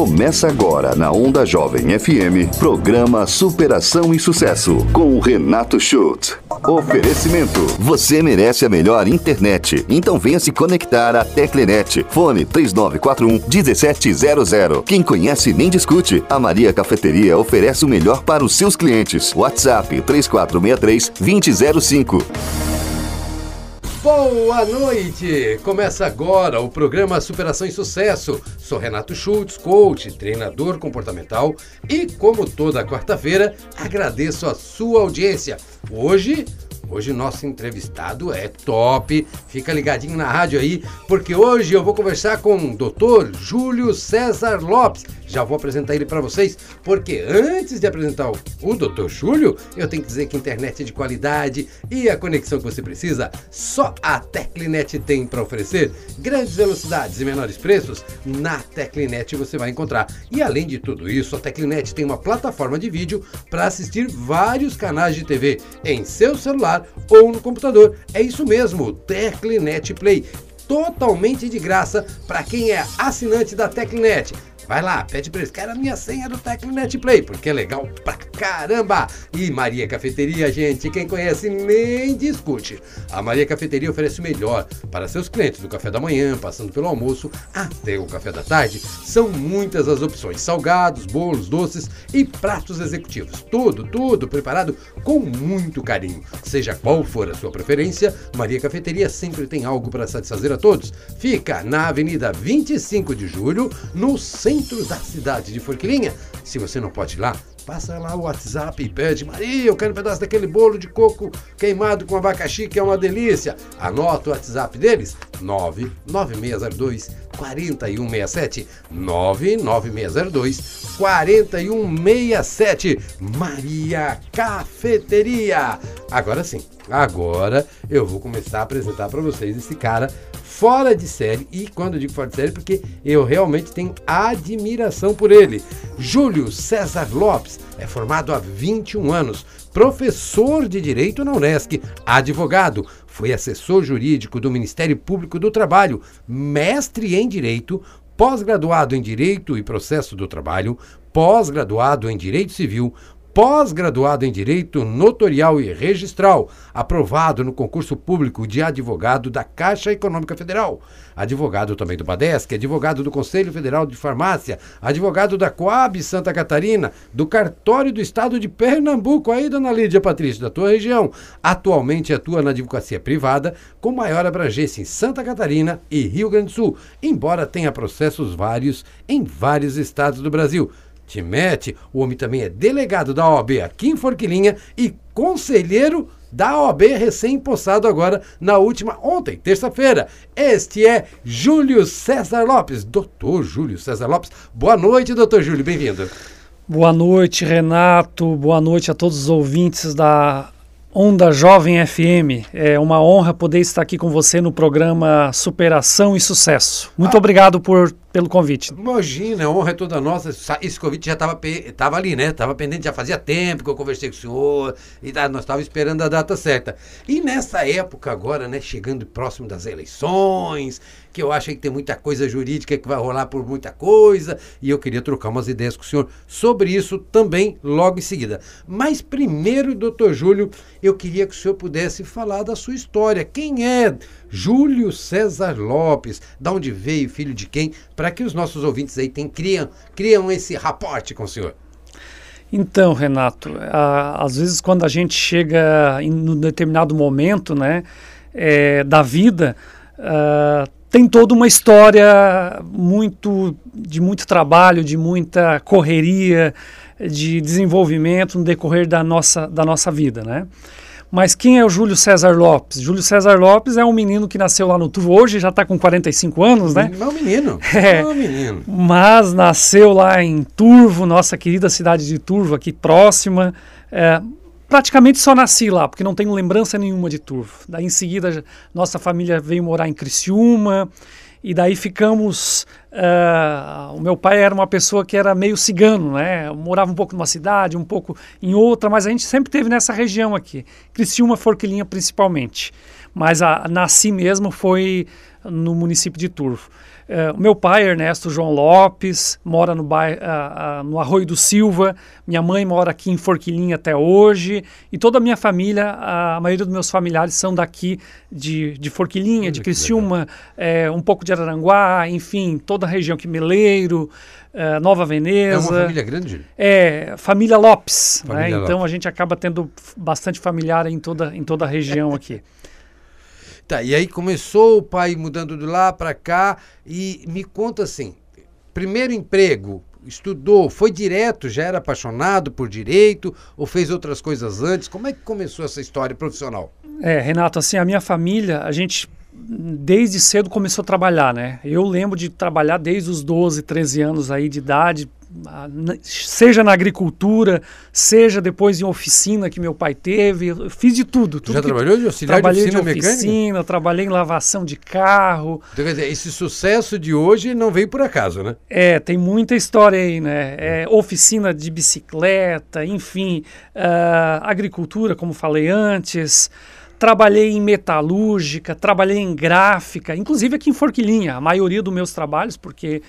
Começa agora na Onda Jovem FM, programa Superação e Sucesso, com o Renato Schultz. Oferecimento: Você merece a melhor internet. Então venha se conectar à Teclenet. Fone 3941 1700. Quem conhece nem discute. A Maria Cafeteria oferece o melhor para os seus clientes. WhatsApp 3463 2005. Boa noite! Começa agora o programa Superação e Sucesso. Sou Renato Schultz, coach, treinador comportamental e, como toda quarta-feira, agradeço a sua audiência. Hoje, Hoje nosso entrevistado é top. Fica ligadinho na rádio aí, porque hoje eu vou conversar com o Dr. Júlio César Lopes. Já vou apresentar ele para vocês, porque antes de apresentar o Dr. Júlio, eu tenho que dizer que internet é de qualidade e a conexão que você precisa, só a Teclinet tem para oferecer. Grandes velocidades e menores preços, na Teclinet você vai encontrar. E além de tudo isso, a Teclinet tem uma plataforma de vídeo para assistir vários canais de TV em seu celular ou no computador. É isso mesmo, Teclinet Play totalmente de graça para quem é assinante da Teclinet. Vai lá, pede pra eles, quero a minha senha do Tecnonet Play, porque é legal pra caramba. E Maria Cafeteria, gente, quem conhece nem discute. A Maria Cafeteria oferece o melhor para seus clientes, do café da manhã, passando pelo almoço até o café da tarde. São muitas as opções, salgados, bolos, doces e pratos executivos. Tudo, tudo preparado com muito carinho. Seja qual for a sua preferência, Maria Cafeteria sempre tem algo para satisfazer a todos. Fica na Avenida 25 de Julho, no centro centro da cidade de Forquilinha. Se você não pode ir lá, passa lá o WhatsApp e pede, Maria, eu quero um pedaço daquele bolo de coco queimado com abacaxi, que é uma delícia. Anota o WhatsApp deles, 99602 4167 99602 4167 Maria Cafeteria. Agora sim, agora eu vou começar a apresentar para vocês esse cara fora de série, e quando digo fora de série, porque eu realmente tenho admiração por ele. Júlio César Lopes é formado há 21 anos, professor de Direito na Unesc, advogado, foi assessor jurídico do Ministério Público do Trabalho, mestre em Direito, pós-graduado em Direito e Processo do Trabalho, pós-graduado em Direito Civil, pós-graduado em Direito Notorial e Registral, aprovado no concurso público de advogado da Caixa Econômica Federal, advogado também do Badesc, advogado do Conselho Federal de Farmácia, advogado da Coab Santa Catarina, do Cartório do Estado de Pernambuco, aí, dona Lídia Patrício, da tua região. Atualmente atua na advocacia privada, com maior abrangência em Santa Catarina e Rio Grande do Sul, embora tenha processos vários em vários estados do Brasil. Timete, o homem também é delegado da OAB aqui em Forquilinha e conselheiro da OAB recém-impossado agora na última, ontem, terça-feira. Este é Júlio César Lopes, doutor Júlio César Lopes. Boa noite, doutor Júlio, bem-vindo. Boa noite, Renato. Boa noite a todos os ouvintes da Onda Jovem FM. É uma honra poder estar aqui com você no programa Superação e Sucesso. Muito ah. obrigado por pelo convite. Imagina, a honra é toda nossa. Esse convite já estava tava ali, né? Estava pendente, já fazia tempo que eu conversei com o senhor e nós estávamos esperando a data certa. E nessa época agora, né, chegando próximo das eleições, que eu acho que tem muita coisa jurídica que vai rolar por muita coisa, e eu queria trocar umas ideias com o senhor sobre isso também logo em seguida. Mas primeiro, doutor Júlio, eu queria que o senhor pudesse falar da sua história. Quem é Júlio César Lopes, da onde veio, filho de quem, para que os nossos ouvintes aí tem, criam, criam esse raporte com o senhor. Então, Renato, a, às vezes quando a gente chega em um determinado momento né, é, da vida, uh, tem toda uma história muito de muito trabalho, de muita correria, de desenvolvimento no decorrer da nossa, da nossa vida, né? Mas quem é o Júlio César Lopes? Júlio César Lopes é um menino que nasceu lá no Turvo, hoje já está com 45 anos, né? É um menino. É, é um menino. Mas nasceu lá em Turvo, nossa querida cidade de Turvo, aqui próxima. É, praticamente só nasci lá, porque não tenho lembrança nenhuma de Turvo. Daí em seguida, nossa família veio morar em Criciúma. E daí ficamos. Uh, o meu pai era uma pessoa que era meio cigano, né? Morava um pouco numa cidade, um pouco em outra, mas a gente sempre teve nessa região aqui, Criciúma, Forquilinha principalmente. Mas a, nasci mesmo foi no município de Turvo. Uh, meu pai, Ernesto João Lopes, mora no, bairro, uh, uh, no Arroio do Silva. Minha mãe mora aqui em Forquilinha até hoje. E toda a minha família, a maioria dos meus familiares são daqui de, de Forquilinha, de Criciúma, é, um pouco de Araranguá, enfim, toda a região aqui, Meleiro, Nova Veneza. É uma família grande? É, família Lopes. Família né? Lopes. Então a gente acaba tendo bastante familiar em toda, em toda a região aqui. Tá, e aí começou o pai mudando de lá para cá e me conta assim, primeiro emprego, estudou, foi direto, já era apaixonado por direito ou fez outras coisas antes? Como é que começou essa história profissional? É, Renato, assim, a minha família, a gente desde cedo começou a trabalhar, né? Eu lembro de trabalhar desde os 12, 13 anos aí de idade, seja na agricultura, seja depois em oficina que meu pai teve, eu fiz de tudo. tudo Já trabalhou de auxiliar trabalhei de oficina, de oficina trabalhei em lavação de carro. Então, quer dizer, esse sucesso de hoje não veio por acaso, né? É, tem muita história aí, né? É, oficina de bicicleta, enfim, uh, agricultura, como falei antes, trabalhei em metalúrgica, trabalhei em gráfica, inclusive aqui em Forquilinha, a maioria dos meus trabalhos, porque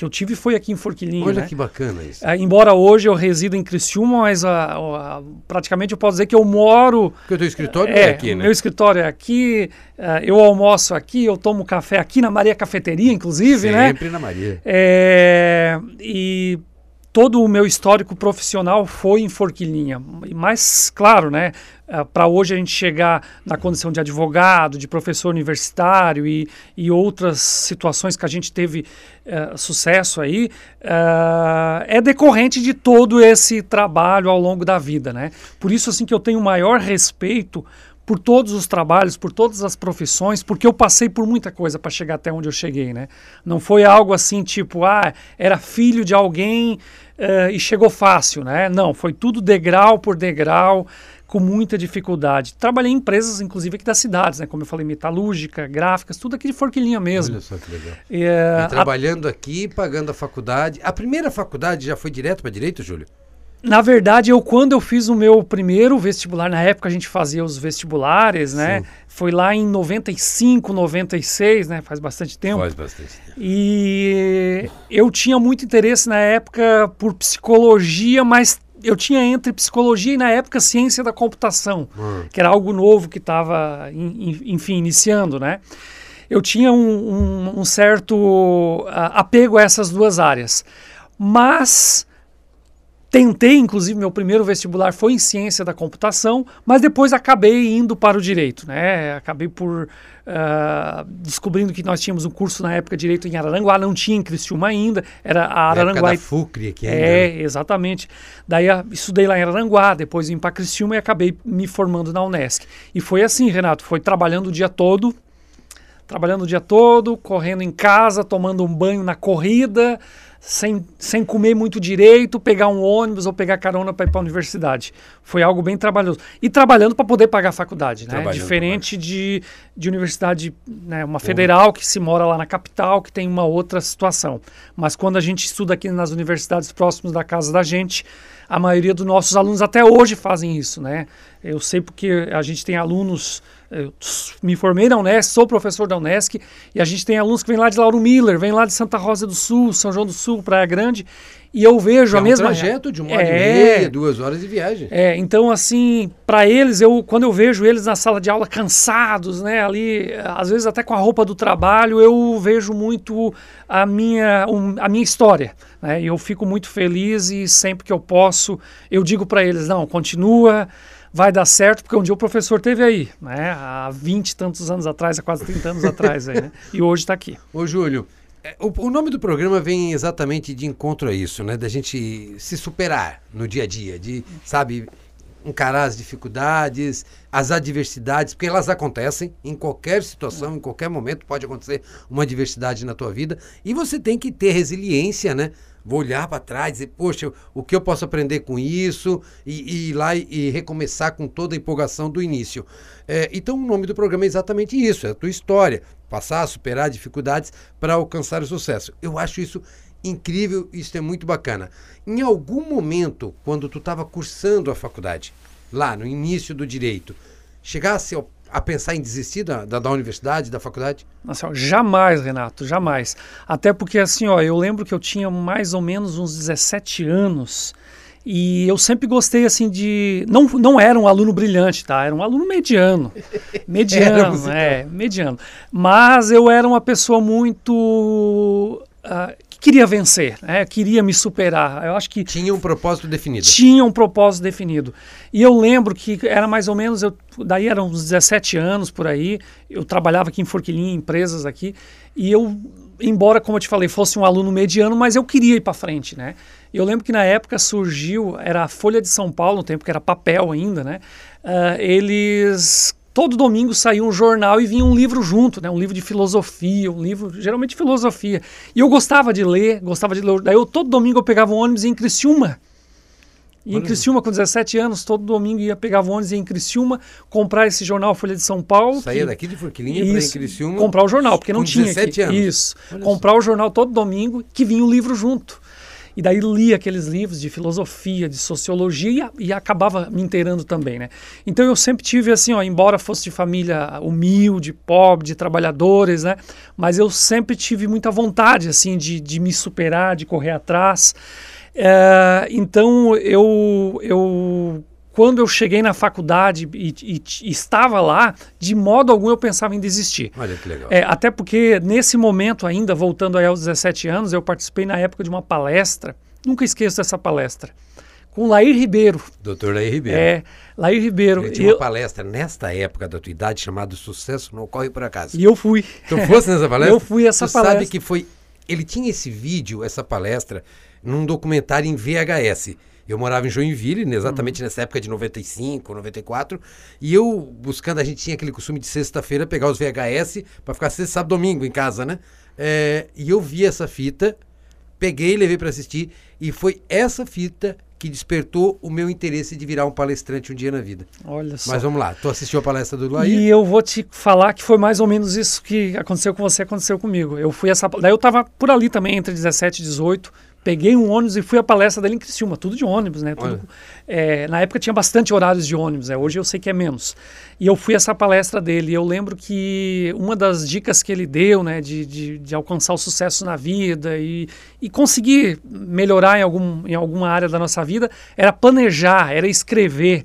que eu tive foi aqui em Forquilinha. Olha né? que bacana isso. É, embora hoje eu resido em Criciúma, mas a, a, praticamente eu posso dizer que eu moro... Porque o teu escritório é, é aqui, né? meu escritório é aqui, uh, eu almoço aqui, eu tomo café aqui na Maria Cafeteria, inclusive, Sempre né? Sempre na Maria. É, e todo o meu histórico profissional foi em Forquilinha. Mas, claro, né, uh, para hoje a gente chegar na condição de advogado, de professor universitário e, e outras situações que a gente teve uh, sucesso aí, uh, é decorrente de todo esse trabalho ao longo da vida, né? Por isso, assim, que eu tenho o maior respeito por todos os trabalhos, por todas as profissões, porque eu passei por muita coisa para chegar até onde eu cheguei, né? Não foi algo assim tipo, ah, era filho de alguém uh, e chegou fácil, né? Não, foi tudo degrau por degrau, com muita dificuldade. Trabalhei em empresas, inclusive aqui das cidades, né? Como eu falei, metalúrgica, gráficas, tudo aqui de Forquilinha mesmo. Olha só que legal. E, uh, e trabalhando a... aqui, pagando a faculdade. A primeira faculdade já foi direto para direito, Júlio? Na verdade, eu quando eu fiz o meu primeiro vestibular, na época a gente fazia os vestibulares, né? Sim. Foi lá em 95, 96, né? Faz bastante tempo. Faz bastante tempo. E eu tinha muito interesse na época por psicologia, mas eu tinha entre psicologia e na época ciência da computação, hum. que era algo novo que estava, enfim, iniciando, né? Eu tinha um, um, um certo uh, apego a essas duas áreas. Mas Tentei, inclusive, meu primeiro vestibular foi em ciência da computação, mas depois acabei indo para o direito, né? Acabei por uh, descobrindo que nós tínhamos um curso na época de direito em Araranguá, não tinha em Criciúma ainda, era a Araranguá. Da FUCRI aqui ainda. É, exatamente. Daí uh, estudei lá em Araranguá, depois vim para Criciúma e acabei me formando na Unesc. E foi assim, Renato, foi trabalhando o dia todo, trabalhando o dia todo, correndo em casa, tomando um banho na corrida, sem, sem comer muito direito, pegar um ônibus ou pegar carona para ir para a universidade. Foi algo bem trabalhoso. E trabalhando para poder pagar a faculdade, né? Diferente de, de universidade, né? uma federal que se mora lá na capital, que tem uma outra situação. Mas quando a gente estuda aqui nas universidades próximas da casa da gente, a maioria dos nossos alunos até hoje fazem isso, né? Eu sei porque a gente tem alunos, eu me formei na Unesc, sou professor da Unesc, e a gente tem alunos que vêm lá de Lauro Miller, vêm lá de Santa Rosa do Sul, São João do Sul, Praia Grande, e eu vejo é a mesma... um trajeto de uma hora é, e meia, duas horas de viagem. É, então assim, para eles, eu quando eu vejo eles na sala de aula cansados, né, ali, às vezes até com a roupa do trabalho, eu vejo muito a minha, um, a minha história, né, e eu fico muito feliz e sempre que eu posso, eu digo para eles, não, continua, vai dar certo, porque um dia o professor teve aí, né? Há 20 e tantos anos atrás, há quase 30 anos atrás, aí, né? E hoje está aqui. Ô, Júlio, é, o, o, nome do programa vem exatamente de encontro a isso, né? Da gente se superar no dia a dia, de, sabe, encarar as dificuldades, as adversidades, porque elas acontecem em qualquer situação, em qualquer momento pode acontecer uma adversidade na tua vida e você tem que ter resiliência, né? Vou olhar para trás e dizer, poxa, o que eu posso aprender com isso? E, e ir lá e, recomeçar com toda a empolgação do início. É, então, o nome do programa é exatamente isso: é a tua história. Passar, superar dificuldades para alcançar o sucesso. Eu acho isso incrível, isso é muito bacana. Em algum momento, quando tu estava cursando a faculdade, lá no início do direito, chegasse ao, a pensar em desistir da, da, da universidade, da faculdade? Ó, jamais, Renato, jamais. Até porque, assim, ó, eu lembro que eu tinha mais ou menos uns 17 anos e eu sempre gostei, assim, de... Não, não era um aluno brilhante, tá? Era um aluno mediano. Mediano, é, mediano. Mas eu era uma pessoa muito... Uh, queria vencer, né? queria me superar. Eu acho que tinha um propósito definido. Tinha um propósito definido. E eu lembro que era mais ou menos, eu, daí eram uns 17 anos por aí. Eu trabalhava aqui em Forquilinha, em empresas aqui, e eu, embora como eu te falei, fosse um aluno mediano, mas eu queria ir para frente, né? Eu lembro que na época surgiu, era a Folha de São Paulo, no tempo que era papel ainda, né? Uh, eles todo domingo saía um jornal e vinha um livro junto, né? Um livro de filosofia, um livro geralmente de filosofia. E eu gostava de ler, gostava de ler. Daí eu todo domingo eu pegava um ônibus em Criciúma. E em Criciúma, com 17 anos, todo domingo ia pegar o ônibus em Criciúma, comprar esse jornal Folha de São Paulo. Saía que, daqui de Forquilinha para em Criciúma. Comprar o jornal, porque não tinha. 17 aqui. anos. Isso. Olha comprar o jornal todo domingo, que vinha um livro junto. E daí lia aqueles livros de filosofia, de sociologia e, e, acabava me inteirando também, né? Então eu sempre tive assim, ó, embora fosse de família humilde, pobre, de trabalhadores, né? Mas eu sempre tive muita vontade, assim, de, de me superar, de correr atrás. É, então eu, eu quando eu cheguei na faculdade e, e, e, estava lá, de modo algum eu pensava em desistir. Olha que legal. É, até porque nesse momento ainda, voltando aí aos 17 anos, eu participei na época de uma palestra, nunca esqueço dessa palestra, com Lair Ribeiro. Doutor Lair Ribeiro. É, Lair Ribeiro. Ele tinha eu, uma palestra nesta época da tua idade chamada Sucesso Não Ocorre Por Acaso. E eu fui. Tu fosse nessa palestra? eu fui essa tu palestra. sabe que foi... Ele tinha esse vídeo, essa palestra, num documentário em VHS. Eu morava em Joinville, exatamente uhum. nessa época de 95, 94, e eu, buscando, a gente tinha aquele costume de sexta-feira pegar os VHS para ficar sexta, sábado, domingo em casa, né? É, e eu vi essa fita, peguei, levei para assistir, e foi essa fita que despertou o meu interesse de virar um palestrante um dia na vida. Olha só. Mas vamos lá, tu assistiu a palestra do Laí? E eu vou te falar que foi mais ou menos isso que aconteceu com você, aconteceu comigo. Eu fui essa, daí eu estava por ali também entre 17 e 18, peguei um ônibus e fui à palestra dele em Criciúma, tudo de ônibus, né? Tudo, é, na época tinha bastante horários de ônibus, né? hoje eu sei que é menos. E eu fui a essa palestra dele e eu lembro que uma das dicas que ele deu, né, de, de, de alcançar o sucesso na vida e, e conseguir melhorar em, algum, em alguma área da nossa vida, era planejar, era escrever.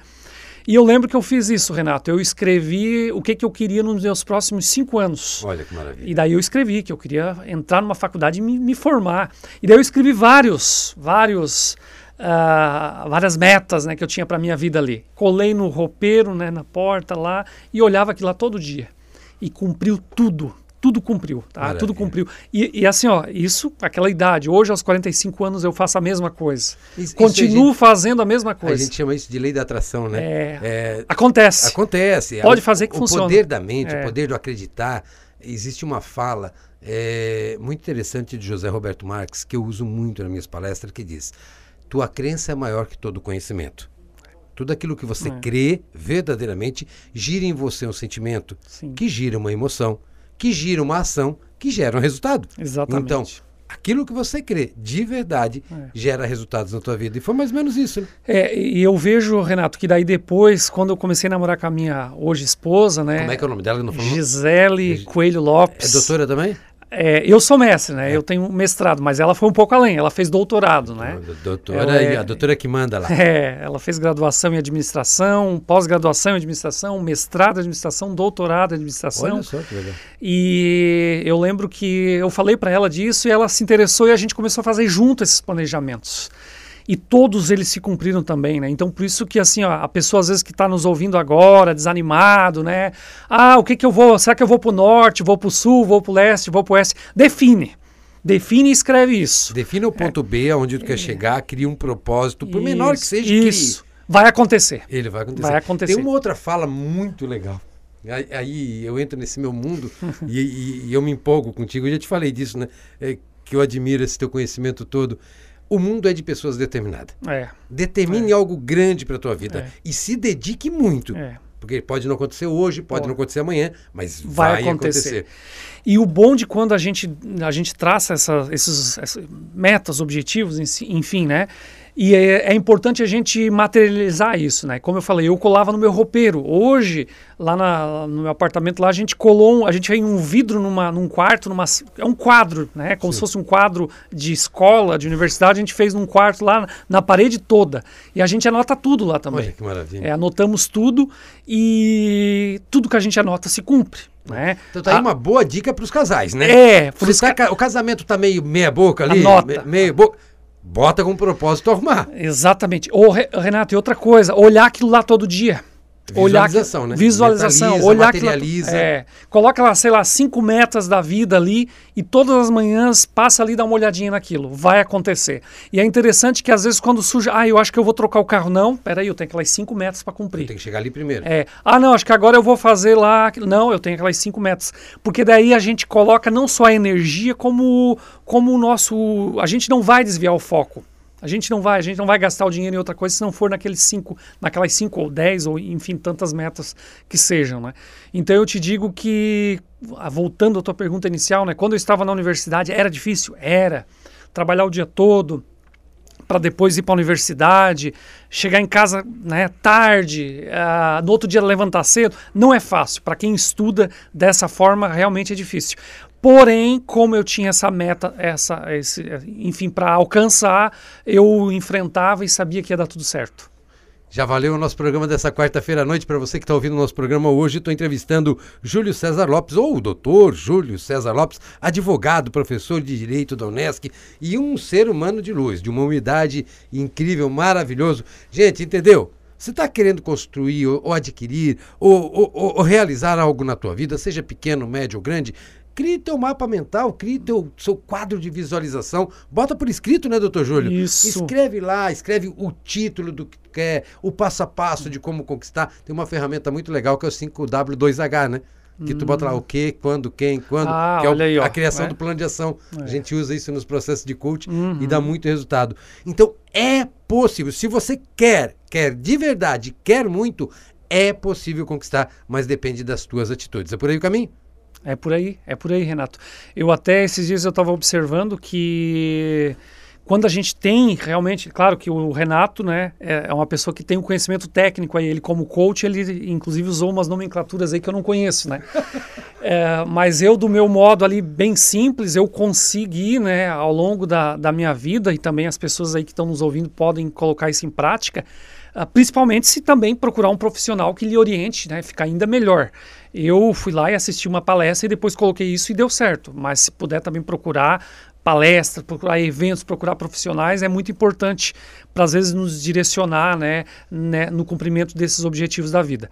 E eu lembro que eu fiz isso, Renato. Eu escrevi o que, que eu queria nos meus próximos cinco anos. Olha que maravilha. E daí eu escrevi que eu queria entrar numa faculdade e me, me formar. E daí eu escrevi vários, vários, uh, várias metas né, que eu tinha para minha vida ali. Colei no roupeiro, né, na porta lá, e olhava aquilo lá todo dia. E cumpriu tudo, tudo cumpriu, tá? Maravilha. Tudo cumpriu. E, e, assim, ó, isso, aquela idade. Hoje, aos 45 anos, eu faço a mesma coisa. Isso, Continuo gente, fazendo a mesma coisa. A gente chama isso de lei da atração, né? É, é, acontece. Acontece. Pode fazer que o funcione. O poder da mente, é. o poder do acreditar. Existe uma fala é, muito interessante de José Roberto Marques, que eu uso muito nas minhas palestras, que diz: Tua crença é maior que todo conhecimento. Tudo aquilo que você é. crê verdadeiramente gira em você um sentimento, Sim. que gira uma emoção, que gira uma ação que gera um resultado. Exatamente. Então, aquilo que você crê de verdade é. gera resultados na tua vida. E foi mais ou menos isso. Né? É, e eu vejo, Renato, que daí depois, quando eu comecei a namorar com a minha hoje esposa, né? Como é que é o nome dela? Não falou? Gisele Coelho Lopes. É doutora também? É, eu sou mestre, né? É. Eu tenho mestrado, mas ela foi um pouco além. Ela fez doutorado, né? Doutora, é, a doutora que manda lá. É, ela fez graduação em administração, pós-graduação em administração, mestrado em administração, doutorado em administração. Olha só que legal. E eu lembro que eu falei para ela disso e ela se interessou e a gente começou a fazer junto esses planejamentos e todos eles se cumpriram também, né? Então por isso que assim, ó, a pessoa às vezes que está nos ouvindo agora, desanimado, né? Ah, o que que eu vou? Será que eu vou para o norte, vou para o sul, vou para o leste, vou para o oeste? Define. Define e escreve isso. Define o ponto é. B, aonde tu quer chegar, cria um propósito, por isso, menor que seja, isso. Crie. Vai acontecer. Ele vai acontecer. Vai acontecer. Tem uma outra fala muito legal. Aí, aí eu entro nesse meu mundo e, e, e, eu me empolgo contigo. Eu já te falei disso, né? É, que eu admiro esse teu conhecimento todo. O mundo é de pessoas determinadas. É. Determine é. algo grande para a tua vida É. e se dedique muito. É. Porque pode não acontecer hoje, pode não acontecer amanhã, mas Vai vai, acontecer. acontecer. E o bom de quando a gente, a gente traça essa, esses, essas metas, objetivos, enfim, né? E é, é, importante a gente materializar isso, né? Como eu falei, eu colava no meu roupeiro. Hoje, lá na, no meu apartamento, lá a gente colou, um, a gente fez um vidro numa, num quarto, numa, é um quadro, né? Como Sim. se fosse um quadro de escola, de universidade, a gente fez num quarto lá na parede toda. E a gente anota tudo lá também. Olha que maravilha. É, anotamos tudo e tudo que a gente anota se cumpre. Né? Então tá aí a... uma boa dica para os casais, né? É, por isso tá, o casamento tá meio meia boca ali, anota. Me, meio boca Bota com propósito arrumar. Exatamente. Ô, Renato, e outra coisa, olhar aquilo lá todo dia. Visualização, olhar, né? Visualização, olhar materializa. Aquilo, é, coloca lá, sei lá, cinco metas da vida ali e todas as manhãs passa ali e dá uma olhadinha naquilo. Vai acontecer. E é interessante que às vezes quando surge, ah, eu acho que eu vou trocar o carro. Não, peraí, eu tenho aquelas cinco metas para cumprir. Tem que chegar ali primeiro. É. Ah, não, acho que agora eu vou fazer lá. Não, eu tenho aquelas cinco metas. Porque daí a gente coloca não só a energia, como, como o nosso. A gente não vai desviar o foco. A gente não vai, a gente não vai gastar o dinheiro em outra coisa se não for naqueles cinco, naquelas cinco ou dez ou enfim tantas metas que sejam, né? Então eu te digo que ah, voltando à tua pergunta inicial, né? Quando eu estava na universidade era difícil, era trabalhar o dia todo para depois ir para a universidade, chegar em casa né, tarde, uh, no outro dia levantar cedo, não é fácil. Para quem estuda dessa forma, realmente é difícil. Porém, como eu tinha essa meta, essa, esse, enfim, para alcançar, eu enfrentava e sabia que ia dar tudo certo. Já valeu o nosso programa dessa quarta-feira à noite. Para você que está ouvindo o nosso programa hoje, estou entrevistando Júlio César Lopes, ou o doutor Júlio César Lopes, advogado, professor de Direito da Unesc e um ser humano de luz, de uma humildade incrível, maravilhoso. Gente, entendeu? Você está querendo construir ou, ou adquirir ou, ou, ou, realizar algo na tua vida, seja pequeno, médio ou grande, Crie teu mapa mental, crie teu seu quadro de visualização. Bota por escrito, né, doutor Júlio? Isso. Escreve lá, escreve o título do que quer, o passo a passo de como conquistar. Tem uma ferramenta muito legal que é o 5W2H, né? Que tu bota lá o que, quando, quem, quando, ah, que é o, aí, a criação é. do plano de ação. É. A gente usa isso nos processos de coaching uhum. e dá muito resultado. Então, é possível. Se você quer, quer de verdade, quer muito, é possível conquistar, mas depende das tuas atitudes. É por aí o caminho? É por aí, é por aí, Renato. Eu até esses dias eu estava observando que quando a gente tem realmente, claro que o Renato, né, é, é uma pessoa que tem um conhecimento técnico aí, ele como coach, ele inclusive usou umas nomenclaturas aí que eu não conheço, né? é, mas eu, do meu modo ali, bem simples, eu consegui, né, ao longo da, da minha vida, e também as pessoas aí que estão nos ouvindo podem colocar isso em prática, uh, principalmente se também procurar um profissional que lhe oriente, né, ficar ainda melhor. Eu fui lá e assisti uma palestra e depois coloquei isso e deu certo. Mas se puder também procurar palestras, procurar eventos, procurar profissionais, é muito importante para às vezes nos direcionar né, né, no cumprimento desses objetivos da vida.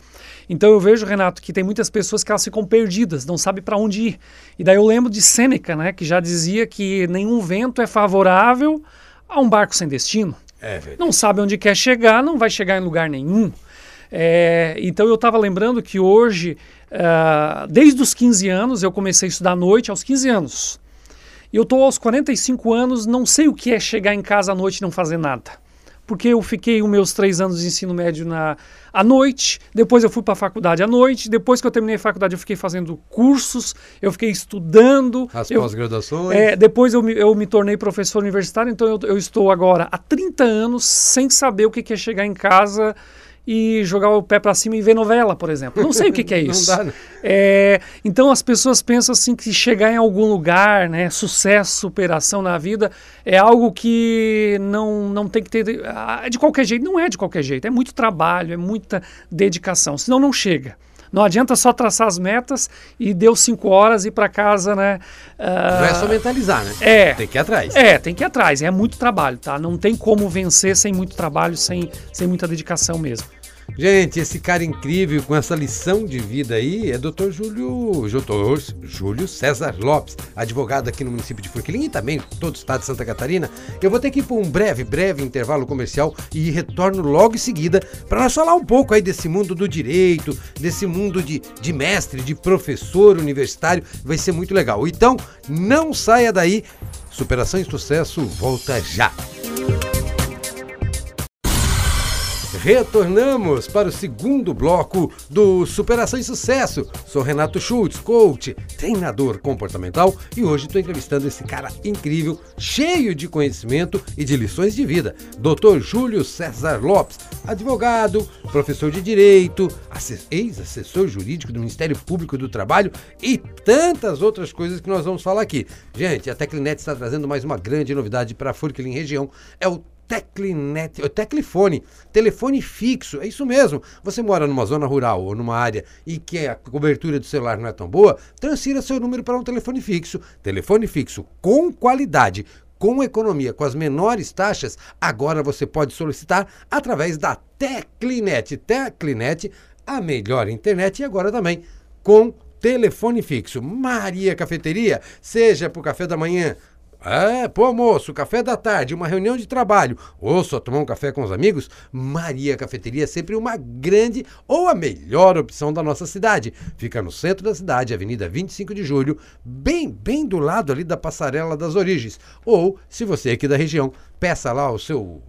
Então eu vejo, Renato, que tem muitas pessoas que elas ficam perdidas, não sabem para onde ir. E daí eu lembro de Sêneca, né, que já dizia que nenhum vento é favorável a um barco sem destino. É não sabe onde quer chegar, não vai chegar em lugar nenhum. É, então eu estava lembrando que hoje, uh, desde os 15 anos, eu comecei a estudar à noite aos 15 anos. E eu estou aos 45 anos, não sei o que é chegar em casa à noite e não fazer nada. Porque eu fiquei os meus três anos de ensino médio na, à noite, depois eu fui para a faculdade à noite, depois que eu terminei a faculdade eu fiquei fazendo cursos, eu fiquei estudando. As pós-graduações? É, depois eu me, eu me tornei professor universitário, então eu, eu estou agora há 30 anos sem saber o que é chegar em casa e jogar o pé para cima e ver novela, por exemplo. Não sei o que, que é isso. Não dá, né? é, então as pessoas pensam assim que chegar em algum lugar, né, sucesso, superação na vida, é algo que não, não tem que ter ah, de qualquer jeito. Não é de qualquer jeito. É muito trabalho, é muita dedicação. Senão não chega. Não adianta só traçar as metas e deu cinco horas e ir para casa, né? Uh, não é só mentalizar, né? É. Tem que ir atrás. É, tem que ir atrás. É muito trabalho, tá? Não tem como vencer sem muito trabalho, sem, sem muita dedicação mesmo. Gente, esse cara incrível com essa lição de vida aí é Dr. Júlio, Dr. Júlio César Lopes, advogado aqui no município de Forquilinha e também todo o estado de Santa Catarina. Eu vou ter que ir para um breve, breve intervalo comercial e retorno logo em seguida para nós falar um pouco aí desse mundo do direito, desse mundo de, de mestre, de professor universitário. Vai ser muito legal. Então, não saia daí. Superação e sucesso volta já. Retornamos para o segundo bloco do Superação e Sucesso. Sou Renato Schultz, coach, treinador comportamental e hoje estou entrevistando esse cara incrível, cheio de conhecimento e de lições de vida. Dr. Júlio César Lopes, advogado, professor de direito, ex-assessor jurídico do Ministério Público do Trabalho e tantas outras coisas que nós vamos falar aqui. Gente, a Teclinet está trazendo mais uma grande novidade para a Furquilim região. É o Teclinet, o Teclifone, telefone fixo, é isso mesmo. Você mora numa zona rural ou numa área e que a cobertura do celular não é tão boa, transfira seu número para um telefone fixo. Telefone fixo com qualidade, com economia, com as menores taxas, agora você pode solicitar através da Teclinet. Teclinet, a melhor internet e agora também com telefone fixo. Maria Cafeteria, seja para o café da manhã, é, pô, moço, café da tarde, uma reunião de trabalho, ou só tomar um café com os amigos, Maria Cafeteria é sempre uma grande ou a melhor opção da nossa cidade. Fica no centro da cidade, Avenida 25 de Julho, bem, bem do lado ali da Passarela das Origens. Ou, se você é aqui da região, peça lá o seu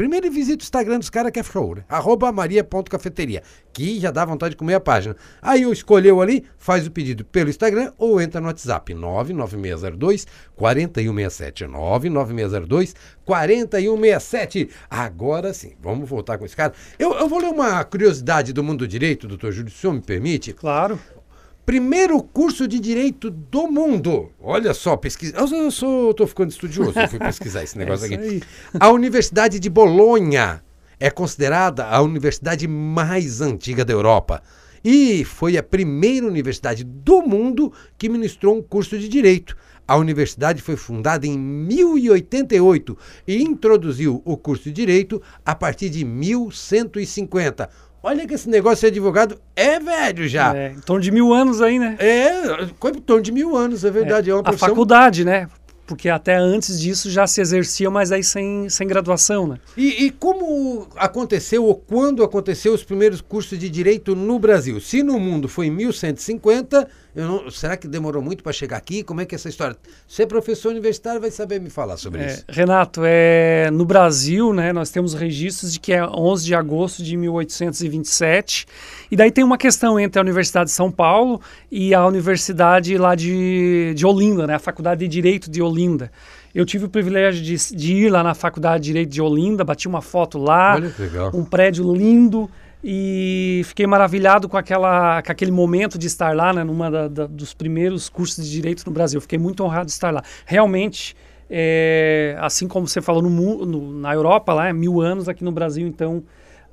Primeiro visita o Instagram dos caras que é show, né? Arroba maria.cafeteria, que já dá vontade de comer a página. Aí eu escolheu ali, faz o pedido pelo Instagram ou entra no WhatsApp 99602 4167. 99602 4167. Agora sim, vamos voltar com esse cara. Eu, eu vou ler uma curiosidade do mundo do direito, doutor Júlio, se o senhor me permite. Claro. Primeiro curso de direito do mundo. Olha só, pesquisa. Eu, sou, tô ficando estudioso, eu fui pesquisar esse negócio é aqui. Aí. A Universidade de Bolonha é considerada a universidade mais antiga da Europa. E foi a primeira universidade do mundo que ministrou um curso de direito. A universidade foi fundada em 1088 e introduziu o curso de direito a partir de 1150. Olha que esse negócio de advogado é velho já. É, em torno de mil anos aí, né? É, em torno de mil anos, é verdade. É, é uma profissão... A faculdade, né? Porque até antes disso já se exercia, mas aí sem, sem graduação, né? E, e como aconteceu ou quando aconteceu os primeiros cursos de direito no Brasil? Se no mundo foi em 1150, não, será que demorou muito para chegar aqui? Como é que é essa história? Você é professor universitário, vai saber me falar sobre é, isso. Renato, é, no Brasil, né, nós temos registros de que é 11 de agosto de 1827. E daí tem uma questão entre a Universidade de São Paulo e a Universidade lá de, de Olinda, né, a Faculdade de Direito de Olinda. Eu tive o privilégio de, de ir lá na Faculdade de Direito de Olinda, bati uma foto lá. Olha que legal. Um prédio lindo e fiquei maravilhado com, aquela, com aquele momento de estar lá, né, numa da, da, dos primeiros cursos de direito no Brasil. Fiquei muito honrado de estar lá. Realmente, é, assim como você falou no, no, na Europa, lá é mil anos, aqui no Brasil, então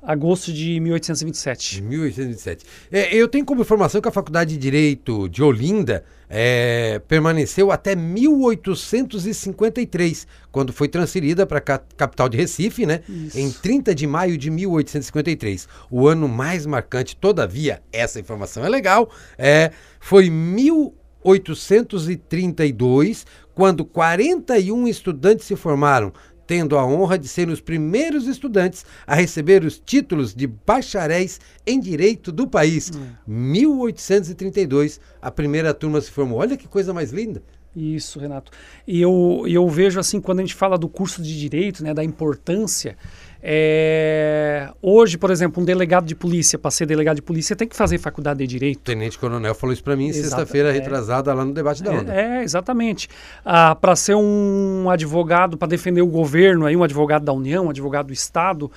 agosto de 1827. 1827. É, eu tenho como informação que a Faculdade de Direito de Olinda é, permaneceu até 1853, quando foi transferida para a capital de Recife, né? Isso. Em 30 de maio de 1853. O ano mais marcante, todavia, essa informação é legal, é, foi 1832, quando 41 estudantes se formaram tendo a honra de serem os primeiros estudantes a receber os títulos de bacharéis em direito do país. Hum. 1832, a primeira turma se formou. Olha que coisa mais linda. Isso, Renato. E eu, eu vejo assim, quando a gente fala do curso de direito, né, da importância, é... Hoje, por exemplo, um delegado de polícia, para ser delegado de polícia, tem que fazer faculdade de direito. O Tenente Coronel falou isso para mim sexta-feira é... retrasada lá no debate da onda. É, é exatamente. Ah, para ser um advogado, para defender o governo, aí, um advogado da União, um advogado do Estado,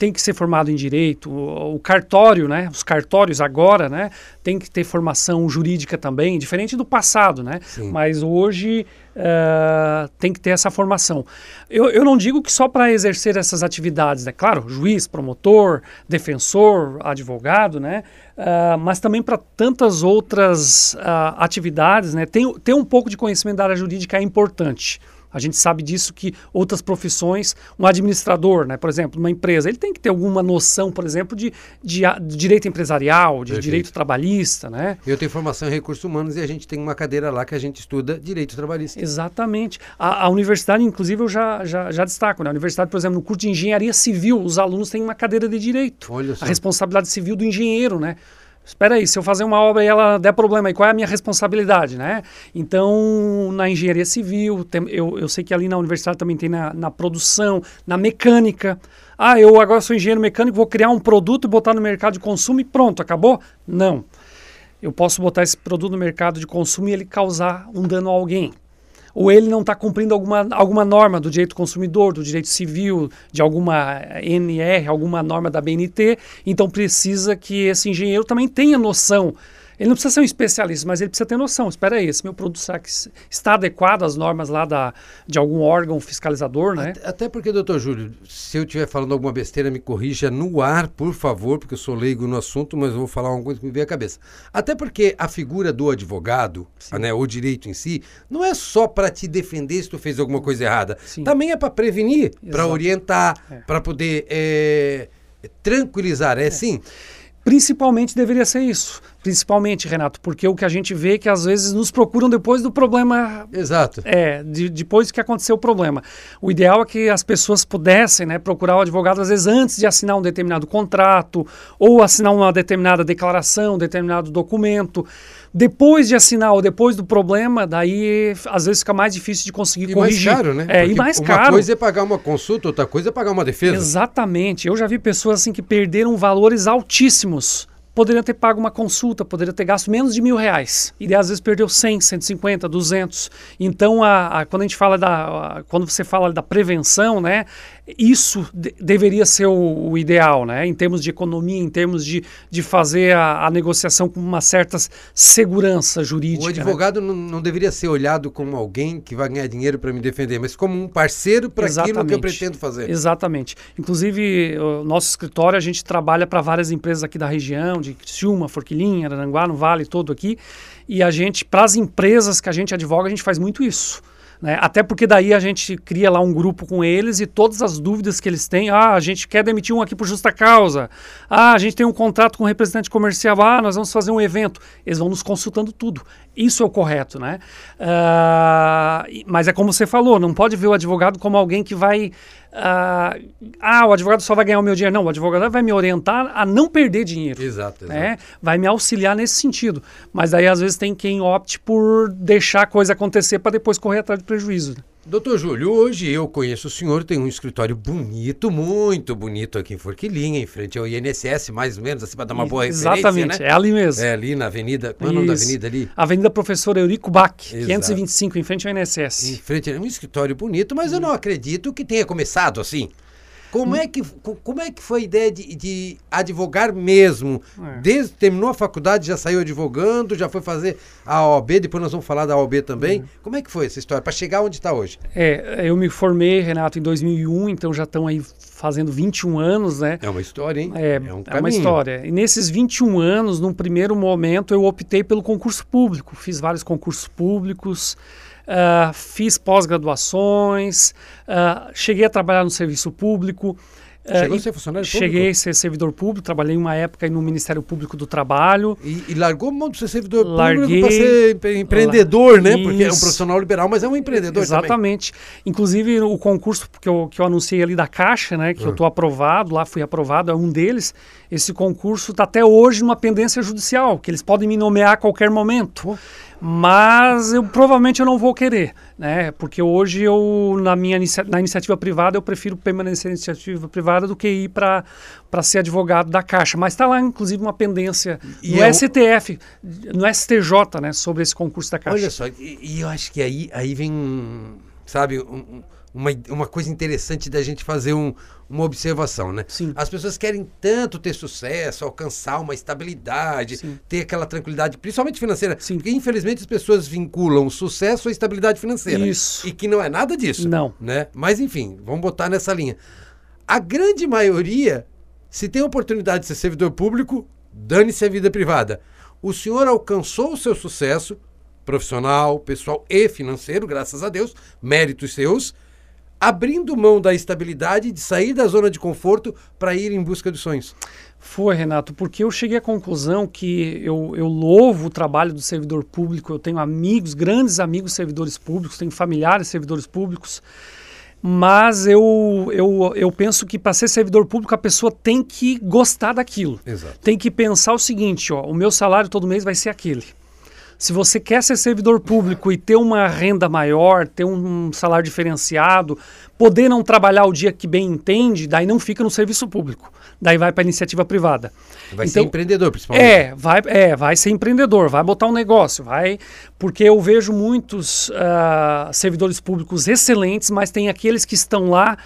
tem que ser formado em direito, o, o, cartório, né? Os cartórios agora, né? Tem que ter formação jurídica também, diferente do passado, né? Sim. Mas hoje uh, tem que ter essa formação. Eu, eu não digo que só para exercer essas atividades, né? Claro, juiz, promotor, defensor, advogado, né? Uh, mas também para tantas outras uh, atividades, né? Ter, ter um pouco de conhecimento da área jurídica é importante. A gente sabe disso que outras profissões, um administrador, né, por exemplo, uma empresa, ele tem que ter alguma noção, por exemplo, de, de, de direito empresarial, de Perfeito. direito trabalhista, né? Eu tenho formação em recursos humanos e a gente tem uma cadeira lá que a gente estuda direito trabalhista. Exatamente. A, a universidade, inclusive, eu já, já, já destaco, né? A universidade, por exemplo, no curso de engenharia civil, os alunos têm uma cadeira de direito. Olha só. A responsabilidade civil do engenheiro, né? Espera aí, se eu fazer uma obra e ela der problema, qual é a minha responsabilidade, né? Então, na engenharia civil, tem, eu, eu sei que ali na universidade também tem na, na produção, na mecânica. Ah, eu agora sou engenheiro mecânico, vou criar um produto e botar no mercado de consumo e pronto, acabou? Não. Eu posso botar esse produto no mercado de consumo e ele causar um dano a alguém ou ele não está cumprindo alguma, alguma norma do direito consumidor, do direito civil, de alguma NR, alguma norma da BNT, então precisa que esse engenheiro também tenha noção ele não precisa ser um especialista, mas ele precisa ter noção. Espera aí, esse meu produto será que está adequado às normas lá da, de algum órgão fiscalizador, né? Até, até porque, doutor Júlio, se eu estiver falando alguma besteira, me corrija no ar, por favor, porque eu sou leigo no assunto, mas eu vou falar uma coisa que me veio à cabeça. Até porque a figura do advogado, né, o direito em si, não é só para te defender se tu fez alguma coisa errada. Sim. Também é para prevenir, para orientar, é. para poder é, tranquilizar. É, é. sim? Principalmente deveria ser isso. Principalmente, Renato, porque o que a gente vê é que às vezes nos procuram depois do problema. Exato. É, de, depois que aconteceu o problema. O ideal é que as pessoas pudessem né, procurar o advogado, às vezes, antes de assinar um determinado contrato, ou assinar uma determinada declaração, um determinado documento. Depois de assinar ou depois do problema, daí às vezes fica mais difícil de conseguir e corrigir. mais caro, né? É, Porque e mais uma caro. Uma coisa é pagar uma consulta, outra coisa é pagar uma defesa. Exatamente. Eu já vi pessoas assim que perderam valores altíssimos poderia ter pago uma consulta, poderia ter gasto menos de mil reais. E às vezes perdeu 100, 150, 200. Então, a, a, quando a gente fala da, a, quando você fala da prevenção, né, isso de, deveria ser o, o, ideal, né? Em termos de economia, em termos de, de fazer a, a negociação com uma certa segurança jurídica. O né? advogado né? não, não, deveria ser olhado como alguém que vai ganhar dinheiro para me defender, mas como um parceiro para aquilo que eu pretendo fazer. Exatamente. Inclusive, o nosso escritório, a gente trabalha para várias empresas aqui da região, de Criciúma, Forquilinha, Aranguá, no Vale todo aqui, e a gente, para as empresas que a gente advoga, a gente faz muito isso. Né? Até porque daí a gente cria lá um grupo com eles e todas as dúvidas que eles têm, ah, a gente quer demitir um aqui por justa causa, ah, a gente tem um contrato com um representante comercial, ah, nós vamos fazer um evento. Eles vão nos consultando tudo. Isso é o correto, né? Uh, mas é como você falou, não pode ver o advogado como alguém que vai ah, o advogado só vai ganhar o meu dinheiro. Não, o advogado vai me orientar a não perder dinheiro. Exato, né? exato. Né? Vai me auxiliar nesse sentido. Mas daí, às vezes, tem quem opte por deixar a coisa acontecer para depois correr atrás de prejuízo. Doutor Júlio, hoje eu conheço o senhor, tem um escritório bonito, muito bonito aqui em Forquilinha, em frente ao INSS, mais ou menos, assim, para dar uma boa referência, Exatamente, né? é ali mesmo. É ali na avenida, qual é o nome da avenida ali? Avenida Professor Eurico Bach, Exato. 525, em frente ao INSS. Em frente, é um escritório bonito, mas eu não acredito que tenha começado assim. Como é que, como é que foi a ideia de, de advogar mesmo? É. Desde terminou a faculdade, já saiu advogando, já foi fazer a OAB, depois nós vamos falar da OAB também. Uhum. Como é que foi essa história, para chegar onde está hoje? É, eu me formei, Renato, em 2001, então já estão aí fazendo 21 anos, né? É uma história, hein? É, é, um é uma história. E nesses 21 anos, num primeiro momento, eu optei pelo concurso público. Fiz vários concursos públicos. Uh, fiz pós-graduações, uh, cheguei a trabalhar no serviço público. Uh, Chegou a ser funcionário público? Cheguei a ser servidor público, trabalhei uma época no Ministério Público do Trabalho. E, e largou mão de ser servidor Larguei, público para ser empreendedor, né? Porque é um profissional liberal, mas é um empreendedor Exatamente. Também. Inclusive, o concurso que eu, que eu anunciei ali da Caixa, né? Que eu estou aprovado, lá fui aprovado, é um deles. Esse concurso está até hoje numa pendência judicial, que eles podem me nomear a qualquer momento mas eu provavelmente eu não vou querer, né? Porque hoje eu na minha inicia na iniciativa privada eu prefiro permanecer na iniciativa privada do que ir para para ser advogado da Caixa, mas está lá inclusive uma pendência e no eu... STF, no STJ, né, sobre esse concurso da Caixa. Olha só, e, e eu acho que aí aí vem, sabe, um, uma, uma coisa interessante da gente fazer um, uma observação, né? Sim. As pessoas querem tanto ter sucesso, alcançar uma estabilidade, Sim. ter aquela tranquilidade, principalmente financeira. Sim. Porque, infelizmente, as pessoas vinculam o sucesso à estabilidade financeira. Isso. E que não é nada disso. Não. Né? Mas, enfim, vamos botar nessa linha. A grande maioria, se tem a oportunidade de ser servidor público, dane-se a vida privada. O senhor alcançou o seu sucesso profissional, pessoal e financeiro, graças a Deus, méritos seus abrindo mão da estabilidade, de sair da zona de conforto para ir em busca dos sonhos? Foi, Renato, porque eu cheguei à conclusão que eu, eu louvo o trabalho do servidor público, eu tenho amigos, grandes amigos servidores públicos, tenho familiares servidores públicos, mas eu, eu, eu penso que para ser servidor público a pessoa tem que gostar daquilo. Exato. Tem que pensar o seguinte, ó, o meu salário todo mês vai ser aquele. Se você quer ser servidor público e ter uma renda maior, ter um salário diferenciado, poder não trabalhar o dia que bem entende, daí não fica no serviço público. Daí vai para a iniciativa privada. Vai então, ser empreendedor, principalmente. É vai, é, vai ser empreendedor, vai botar um negócio, vai. Porque eu vejo muitos uh, servidores públicos excelentes, mas tem aqueles que estão lá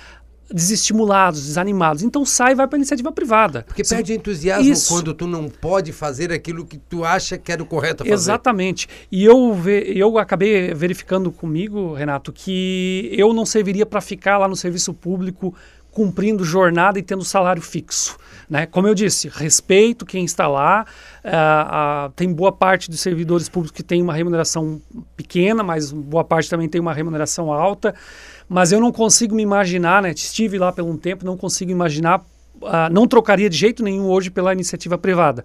desestimulados, desanimados. Então sai e vai para a iniciativa privada. Porque perde entusiasmo Isso. quando tu não pode fazer aquilo que tu acha que era o correto a fazer. Exatamente. E eu, eu acabei verificando comigo, Renato, que eu não serviria para ficar lá no serviço público cumprindo jornada e tendo salário fixo. Né? Como eu disse, respeito quem está lá. Uh, uh, tem boa parte dos servidores públicos que tem uma remuneração pequena, mas boa parte também tem uma remuneração alta mas eu não consigo me imaginar, né? Estive lá por um tempo, não consigo imaginar, uh, não trocaria de jeito nenhum hoje pela iniciativa privada.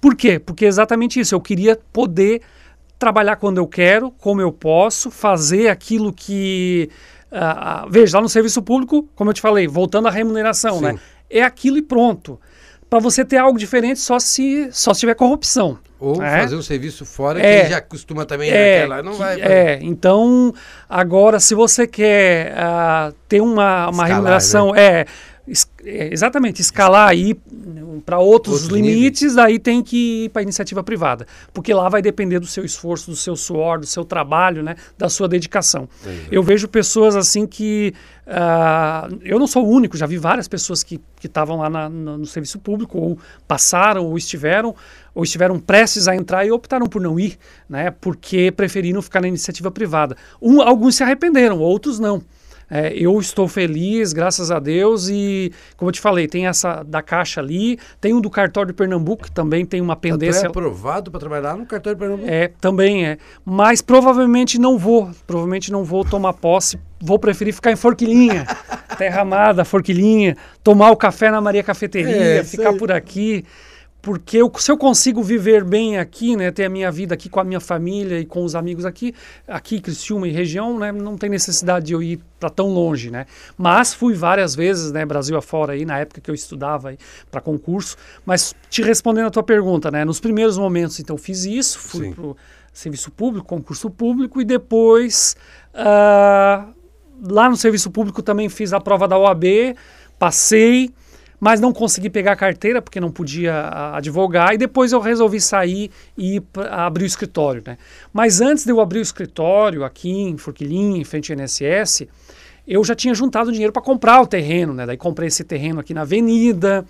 Por quê? Porque é exatamente isso, eu queria poder trabalhar quando eu quero, como eu posso, fazer aquilo que. Uh, veja, lá no serviço público, como eu te falei, voltando à remuneração, né? Sim. né? É aquilo e pronto. Para você ter algo diferente, só se, só se tiver corrupção. Ou é. fazer um serviço fora é. que já costuma também é, naquela. Não vai É, então, agora, se você quer uh, ter uma, uma Escalar, remuneração. Né? É, é, exatamente, escalar aí para outros, outros limites, níveis. aí tem que ir para a iniciativa privada, porque lá vai depender do seu esforço, do seu suor, do seu trabalho, né, da sua dedicação. Eu vejo pessoas assim que uh, eu não sou o único, já vi várias pessoas que estavam lá na, no, no serviço público ou passaram ou estiveram ou estiveram prestes a entrar e optaram por não ir, né, porque preferiram ficar na iniciativa privada. Um, alguns se arrependeram, outros não. É, eu estou feliz, graças a Deus, e como eu te falei, tem essa da Caixa ali, tem um do cartório de Pernambuco, que também tem uma pendência. Você é aprovado para trabalhar no cartório de Pernambuco? É, também é. Mas provavelmente não vou, provavelmente não vou tomar posse, vou preferir ficar em Forquilinha, Terra Amada, Forquilinha, tomar o café na Maria Cafeteria, é, ficar por aqui porque eu, se eu consigo viver bem aqui, né, ter a minha vida aqui com a minha família e com os amigos aqui, aqui Criciúma e região, né, não tem necessidade de eu ir para tão longe, né. Mas fui várias vezes, né, Brasil afora aí na época que eu estudava para concurso. Mas te respondendo a tua pergunta, né, nos primeiros momentos, então fiz isso, fui para o serviço público, concurso público e depois uh, lá no serviço público também fiz a prova da OAB, passei mas não consegui pegar a carteira porque não podia advogar e depois eu resolvi sair e abrir o escritório, né? Mas antes de eu abrir o escritório aqui em Forquilinha, em frente ao INSS, eu já tinha juntado dinheiro para comprar o terreno, né? Daí comprei esse terreno aqui na avenida,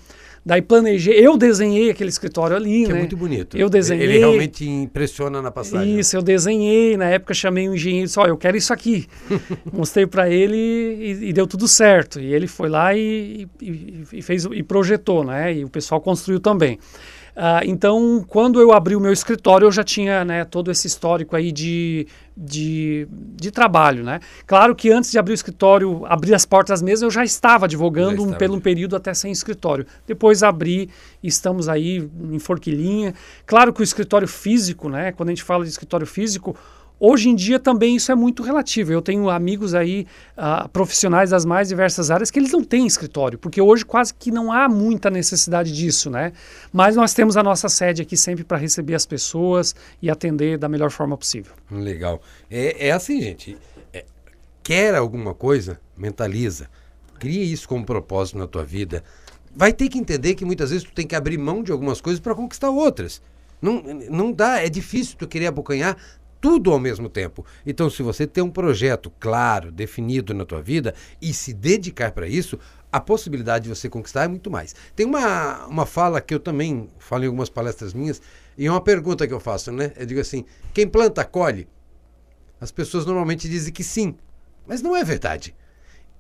Daí planejei, eu desenhei aquele escritório ali, que é né? É muito bonito. Eu desenhei. Ele realmente impressiona na passagem. Isso, eu desenhei. Na época chamei um engenheiro e disse: Ó, oh, eu quero isso aqui. Mostrei para ele e, e, deu tudo certo. E ele foi lá e, e, e, fez e projetou, né? E o pessoal construiu também. Uh, então, quando eu abri o meu escritório, eu já tinha né, todo esse histórico aí de, de, de, trabalho. Né? Claro que antes de abrir o escritório, abrir as portas mesmo, eu já estava advogando já estava. Um, pelo um período até sem escritório. Depois abri, estamos aí em Forquilinha. Claro que o escritório físico, né, quando a gente fala de escritório físico, Hoje em dia também isso é muito relativo. Eu tenho amigos aí, uh, profissionais das mais diversas áreas, que eles não têm escritório, porque hoje quase que não há muita necessidade disso, né? Mas nós temos a nossa sede aqui sempre para receber as pessoas e atender da melhor forma possível. Legal. É, é assim, gente. É, quer alguma coisa? Mentaliza. Cria isso como propósito na tua vida. Vai ter que entender que muitas vezes tu tem que abrir mão de algumas coisas para conquistar outras. Não, não dá, é difícil tu querer abocanhar tudo ao mesmo tempo. Então, se você tem um projeto claro, definido na tua vida e se dedicar para isso, a possibilidade de você conquistar é muito mais. Tem uma, uma fala que eu também falo em algumas palestras minhas, e é uma pergunta que eu faço, né? Eu digo assim: quem planta, colhe? As pessoas normalmente dizem que sim, mas não é verdade.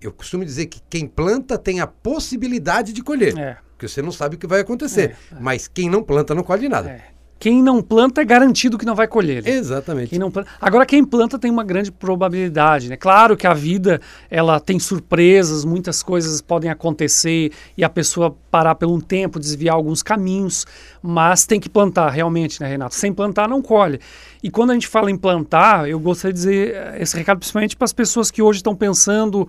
Eu costumo dizer que quem planta tem a possibilidade de colher. É. Porque você não sabe o que vai acontecer. É, é. Mas quem não planta não colhe nada. É. Quem não planta é garantido que não vai colher. Exatamente. Quem não planta... Agora, quem planta tem uma grande probabilidade. Né? Claro que a vida ela tem surpresas, muitas coisas podem acontecer e a pessoa parar por um tempo, desviar alguns caminhos, mas tem que plantar realmente, né, Renato? Sem plantar, não colhe. E quando a gente fala em plantar, eu gostaria de dizer esse recado principalmente para as pessoas que hoje estão pensando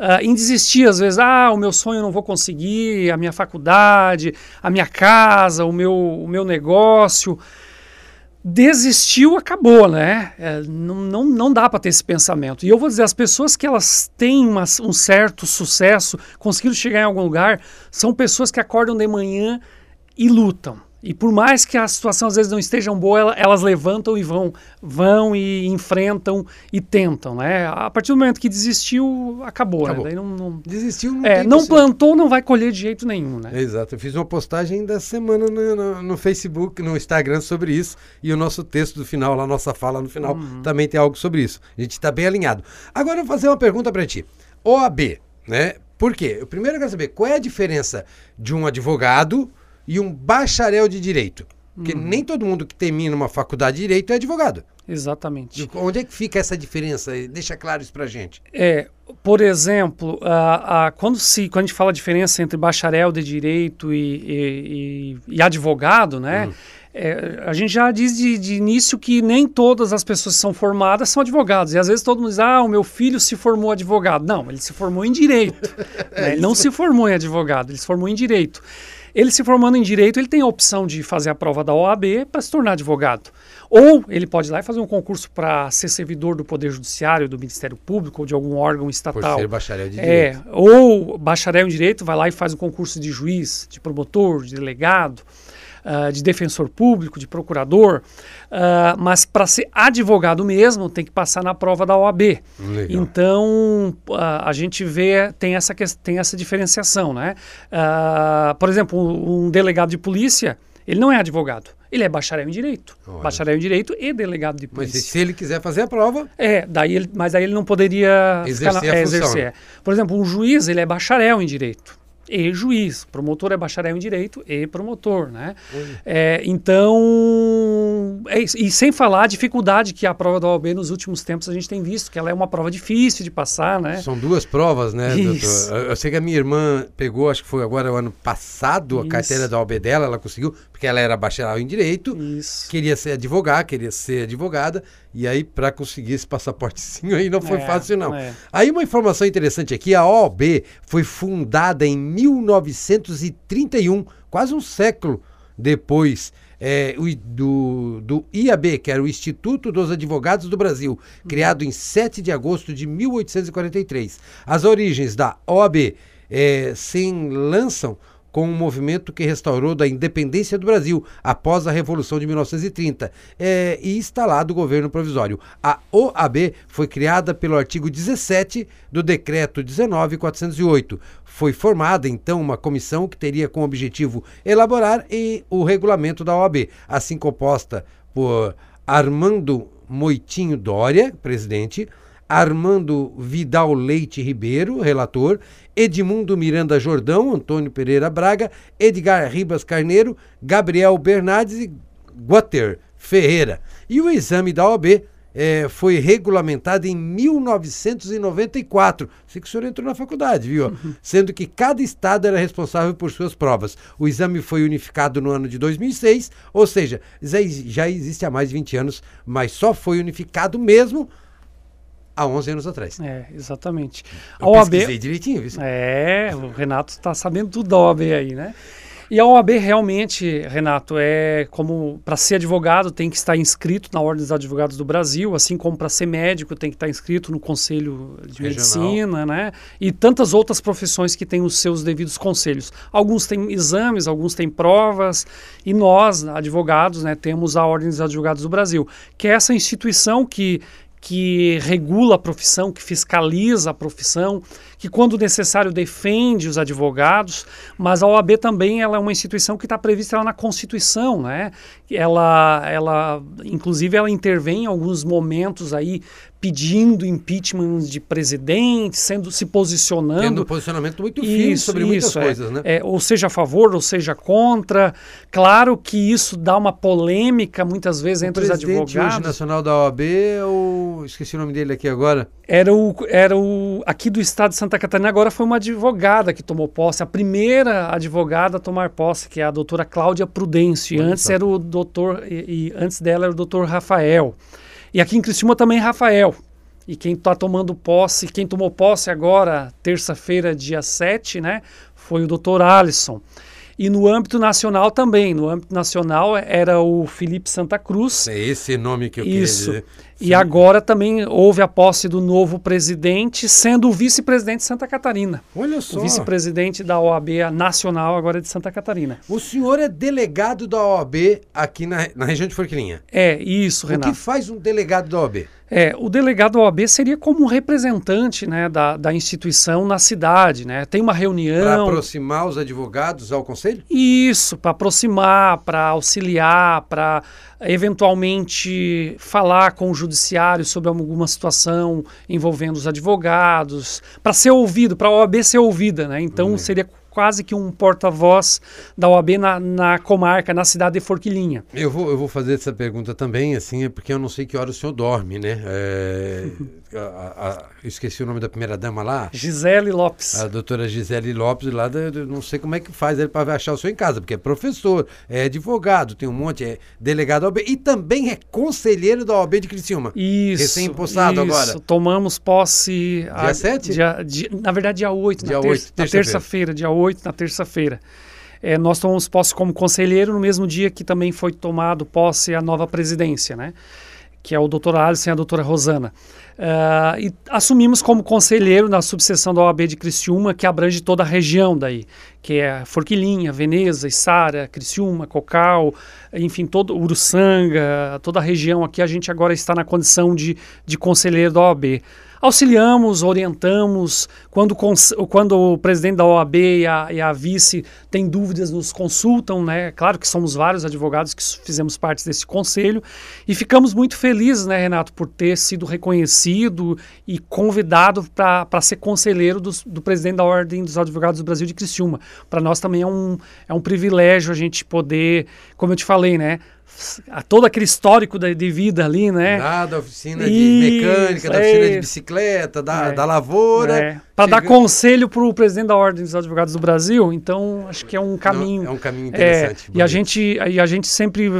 uh, em desistir, às vezes, ah, o meu sonho eu não vou conseguir, a minha faculdade, a minha casa, o meu, o meu negócio desistiu, acabou, né? É, não, não, não dá para ter esse pensamento. E eu vou dizer, as pessoas que elas têm uma, um certo sucesso, conseguiram chegar em algum lugar, são pessoas que acordam de manhã e lutam. E por mais que a situação às vezes não esteja boa, elas levantam e vão, vão e enfrentam e tentam, né? A partir do momento que desistiu, acabou, né? acabou. né? Daí não, não, Desistiu, não é, Não plantou, não vai colher de jeito nenhum, né? Exato. Eu fiz uma postagem da semana no, no, no, Facebook, no Instagram sobre isso e o nosso texto do final, lá nossa fala no final, uhum. também tem algo sobre isso. A gente está bem alinhado. Agora eu vou fazer uma pergunta para ti. OAB, né? Por quê? Eu primeiro quero saber qual é a diferença de um advogado e um bacharel de direito. Porque uhum. nem todo mundo que termina uma faculdade de direito é advogado. Exatamente. E onde é que fica essa diferença? Deixa claro isso pra gente. É, por exemplo, a, a, quando, se, quando a gente fala a diferença entre bacharel de direito e, e, e, advogado, né? Uhum. É, a gente já diz de, de, início que nem todas as pessoas que são formadas são advogados. E às vezes todo mundo diz, ah, o meu filho se formou advogado. Não, ele se formou em direito. né? Ele não se formou em advogado, ele se formou em direito. Ele se formando em direito, ele tem a opção de fazer a prova da OAB para se tornar advogado. Ou ele pode ir lá e fazer um concurso para ser servidor do Poder Judiciário, do Ministério Público ou de algum órgão estatal. Por ser bacharel de é, direito. Ou bacharel em direito, vai lá e faz um concurso de juiz, de promotor, de delegado uh, de defensor público, de procurador, uh, mas para ser advogado mesmo tem que passar na prova da OAB. Legal. Então uh, a gente vê tem essa tem essa diferenciação, né? por exemplo, um, um delegado de polícia ele não é advogado. Ele é bacharel em direito. Olha. Bacharel em direito e delegado de polícia. Mas se ele quiser fazer a prova. É, daí ele, mas aí ele não poderia exercer. Na, é, exercer. Por exemplo, um juiz, ele é bacharel em direito e juiz. Promotor é bacharel em direito e promotor, né? É, então, é e sem falar a dificuldade que a prova da OAB nos últimos tempos a gente tem visto, que ela é uma prova difícil de passar, né? São duas provas, né, Isso. doutor? Eu sei que a minha irmã pegou, acho que foi agora o ano passado, Isso. a carteira da OAB dela, ela conseguiu, porque ela era bacharel em direito, Isso. queria ser advogada, queria ser advogada, e aí, para conseguir esse passaportezinho aí não foi é, fácil, não. É. Aí, uma informação interessante aqui: a OAB foi fundada em 1931, quase um século depois é, do, do IAB, que era o Instituto dos Advogados do Brasil, criado em 7 de agosto de 1843. As origens da OAB é, se lançam com um movimento que restaurou da independência do Brasil após a Revolução de 1930 é, e instalado o governo provisório. A OAB foi criada pelo artigo 17 do Decreto 19408. Foi formada, então, uma comissão que teria como objetivo elaborar e o regulamento da OAB, assim composta por Armando Moitinho Dória, presidente, Armando Vidal Leite Ribeiro, relator, Edmundo Miranda Jordão, Antônio Pereira Braga, Edgar Ribas Carneiro, Gabriel Bernardes e Guater Ferreira. E o exame da OAB é, foi regulamentado em 1994. Sei que o senhor entrou na faculdade, viu? Uhum. Sendo que cada estado era responsável por suas provas. O exame foi unificado no ano de 2006, ou seja, já existe há mais de 20 anos, mas só foi unificado mesmo há 11 anos atrás. É, exatamente. Eu a OAB, direitinho, viu? É, o Renato está sabendo tudo da OAB aí, né? E a OAB realmente, Renato, é como para ser advogado tem que estar inscrito na Ordem dos Advogados do Brasil, assim como para ser médico tem que estar inscrito no Conselho de Regional. Medicina, né? E tantas outras profissões que têm os seus devidos conselhos. Alguns têm exames, alguns têm provas, e nós, advogados, né, temos a Ordem dos Advogados do Brasil, que é essa instituição que que regula a profissão, que fiscaliza a profissão, que quando necessário defende os advogados, mas a OAB também ela é uma instituição que está prevista na Constituição, né? Ela, ela, inclusive, ela intervém em alguns momentos aí pedindo impeachment de presidente, sendo se posicionando. Tendo um posicionamento muito firme isso, sobre muitas isso, é. coisas, né? É, ou seja a favor, ou seja contra. Claro que isso dá uma polêmica muitas vezes o entre os advogados. O hoje nacional da OAB, o... esqueci o nome dele aqui agora. Era o, era o aqui do estado de Santa Catarina agora foi uma advogada que tomou posse, a primeira advogada a tomar posse, que é a doutora Cláudia Prudêncio. Antes era o doutor e, e antes dela era o doutor Rafael. E aqui em Criciúma também Rafael. E quem está tomando posse, quem tomou posse agora, terça-feira, dia 7, né, foi o doutor Alisson. E no âmbito nacional também. No âmbito nacional era o Felipe Santa Cruz. É esse nome que eu Isso. queria dizer. E agora também houve a posse do novo presidente, sendo o vice-presidente de Santa Catarina. Olha só. O vice-presidente da OAB Nacional agora é de Santa Catarina. O senhor é delegado da OAB aqui na, na região de Forquilinha. É, isso, O Renato. que faz um delegado da OAB? É, o delegado da OAB seria como um representante né, da, da instituição na cidade. Né? Tem uma Para reunião. aproximar os advogados ao conselho? Isso, para aproximar, para auxiliar, para eventualmente falar com o judiciário sobre alguma situação envolvendo os advogados, para ser ouvido, para a OAB ser ouvida, né? Então Hum. seria quase que um porta-voz da OAB na, na comarca, na cidade de Forquilinha. Eu vou, eu vou fazer essa pergunta também, assim, é porque eu não sei que hora o senhor dorme, né? É, a- a- a- eu esqueci o nome da primeira dama lá. Gisele Lopes. A doutora Gisele Lopes, lá, da- não sei como é que faz ele para achar o senhor em casa, porque é professor, é advogado, tem um monte, é delegado da OAB e também é conselheiro da OAB de Criciúma. Isso. Recém-impostado isso. agora. Tomamos posse. Dia sete? dia- dia- na verdade, dia 8, Dia na, ter- oito, na terça-feira. terça-feira, dia 8, na terça-feira. É, nós tomamos posse como conselheiro no mesmo dia que também foi tomado posse a nova presidência, né? Que é o doutor Alisson e a doutora Rosana. Ah, e assumimos como conselheiro na subseção da OAB de Criciúma, que abrange toda a região daí, que é Forquilinha, Veneza, Içara, Criciúma, Cocal, enfim, todo Uruçanga, toda a região aqui, a gente agora está na condição de, de conselheiro da OAB. Auxiliamos, orientamos, quando, quando o presidente da OAB e a, e a vice têm dúvidas, nos consultam, né? Claro que somos vários advogados que fizemos parte desse conselho e ficamos muito felizes, né, Renato, por ter sido reconhecido e convidado para ser conselheiro dos- do presidente da Ordem dos Advogados do Brasil de Criciúma. Para nós também é um, é um privilégio a gente poder, como eu te falei, né? A todo aquele histórico da- de vida ali, né? Lá da oficina de mecânica, da é oficina de isso. bicicleta, da, É. da lavoura. para dar conselho para o presidente da Ordem dos Advogados do Brasil, então acho que é um caminho. Não, é um caminho É, interessante. e a gente, e a gente sempre,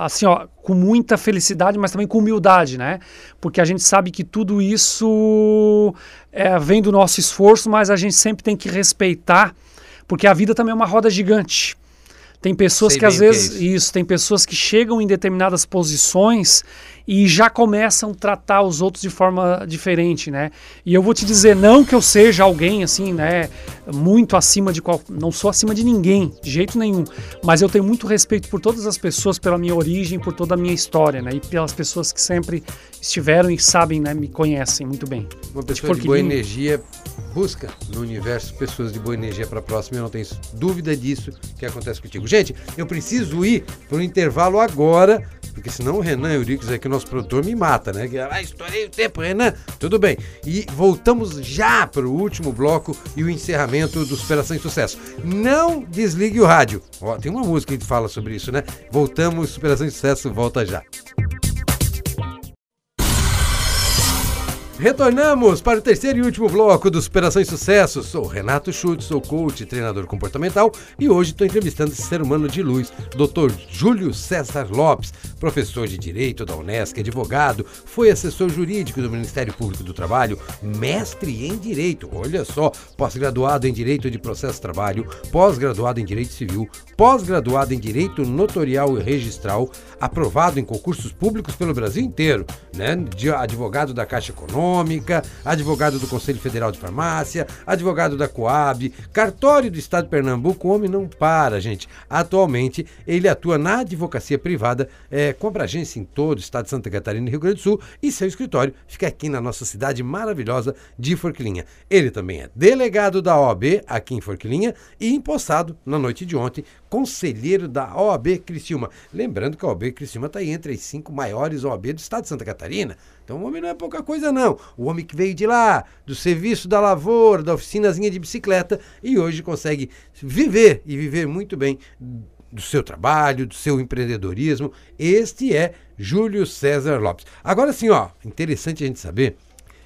assim, ó, com muita felicidade, mas também com humildade, né? Porque a gente sabe que tudo isso é, vem do nosso esforço, mas a gente sempre tem que respeitar, porque a vida também é uma roda gigante. Tem pessoas Sei que às o que é vezes, isso. isso, tem pessoas que chegam em determinadas posições e já começam a tratar os outros de forma diferente, né? E eu vou te dizer, não que eu seja alguém assim, né, muito acima de qual, não sou acima de ninguém, de jeito nenhum, mas eu tenho muito respeito por todas as pessoas, pela minha origem, por toda a minha história, né? E pelas pessoas que sempre estiveram e sabem, né, me conhecem muito bem. Uma pessoa de boa Forquilinha. energia busca no universo pessoas de boa energia para a próxima. Eu não tenho dúvida disso que acontece contigo. Gente, eu preciso ir para o intervalo agora, porque senão o Renan Euriques aqui, nosso produtor, me mata, né? Que, Ah, estourei o tempo, Renan. Tudo bem. E voltamos já para o último bloco e o encerramento do Superação e Sucesso. Não desligue o rádio. Ó, tem uma música que fala sobre isso, né? Voltamos, Superação e Sucesso, volta já. Retornamos para o terceiro e último bloco do Superação e Sucesso. Sou Renato Schultz, sou coach treinador comportamental e hoje estou entrevistando esse ser humano de luz, Dr. Júlio César Lopes, professor de Direito da Unesc, advogado, foi assessor jurídico do Ministério Público do Trabalho, mestre em Direito, olha só, pós-graduado em Direito de Processo de Trabalho, pós-graduado em Direito Civil, pós-graduado em Direito Notorial e Registral, aprovado em concursos públicos pelo Brasil inteiro, né? Advogado da Caixa Econômica, advogado do Conselho Federal de Farmácia, advogado da Coab, cartório do Estado de Pernambuco, o homem não para, gente. Atualmente, ele atua na advocacia privada, é, com abrangência em todo o estado de Santa Catarina e Rio Grande do Sul, e seu escritório fica aqui na nossa cidade maravilhosa de Forquilinha. Ele também é delegado da OAB aqui em Forquilinha e empossado na noite de ontem, conselheiro da OAB Criciúma. Lembrando que a OAB Criciúma está entre as cinco maiores OAB do estado de Santa Catarina. Então o homem não é pouca coisa, não. O homem que veio de lá, do serviço da lavoura, da oficinazinha de bicicleta, e hoje consegue viver e viver muito bem do seu trabalho, do seu empreendedorismo. Este é Júlio César Lopes. Agora sim, ó, interessante a gente saber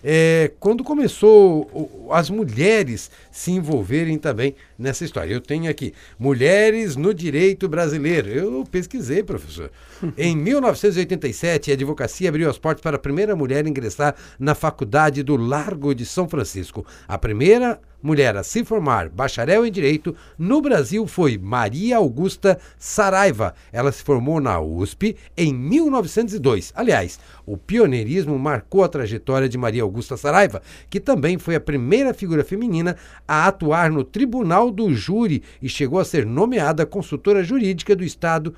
é, quando começou as mulheres se envolverem também nessa história. Eu tenho aqui Mulheres no Direito Brasileiro. Eu pesquisei, professor. em 1987, a advocacia abriu as portas para a primeira mulher ingressar na faculdade do Largo de São Francisco. A primeira mulher a se formar bacharel em Direito no Brasil foi Maria Augusta Saraiva. Ela se formou na USP em 1902. Aliás, o pioneirismo marcou a trajetória de Maria Augusta Saraiva, que também foi a primeira figura feminina a atuar no Tribunal do Júri e chegou a ser nomeada consultora jurídica do Estado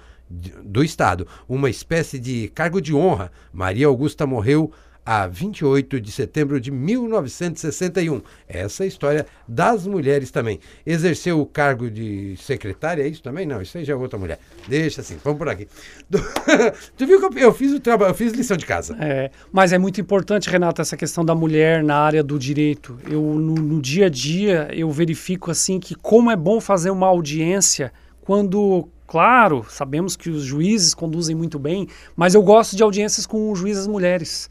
do Estado, uma espécie de cargo de honra. Maria Augusta morreu a 28 de setembro de 1961. Essa é a história das mulheres também. Exerceu o cargo de secretária, é isso também? Não, isso aí já é outra mulher. Deixa assim, vamos por aqui. tu viu que eu fiz o trabalho, eu fiz lição de casa. É, mas é muito importante, Renato, essa questão da mulher na área do direito. Eu no, no dia a dia eu verifico assim que como é bom fazer uma audiência quando Claro, sabemos que os juízes conduzem muito bem, mas eu gosto de audiências com juízes mulheres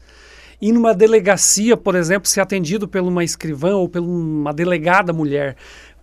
ir numa delegacia, por exemplo, ser atendido por uma escrivã ou por uma delegada mulher.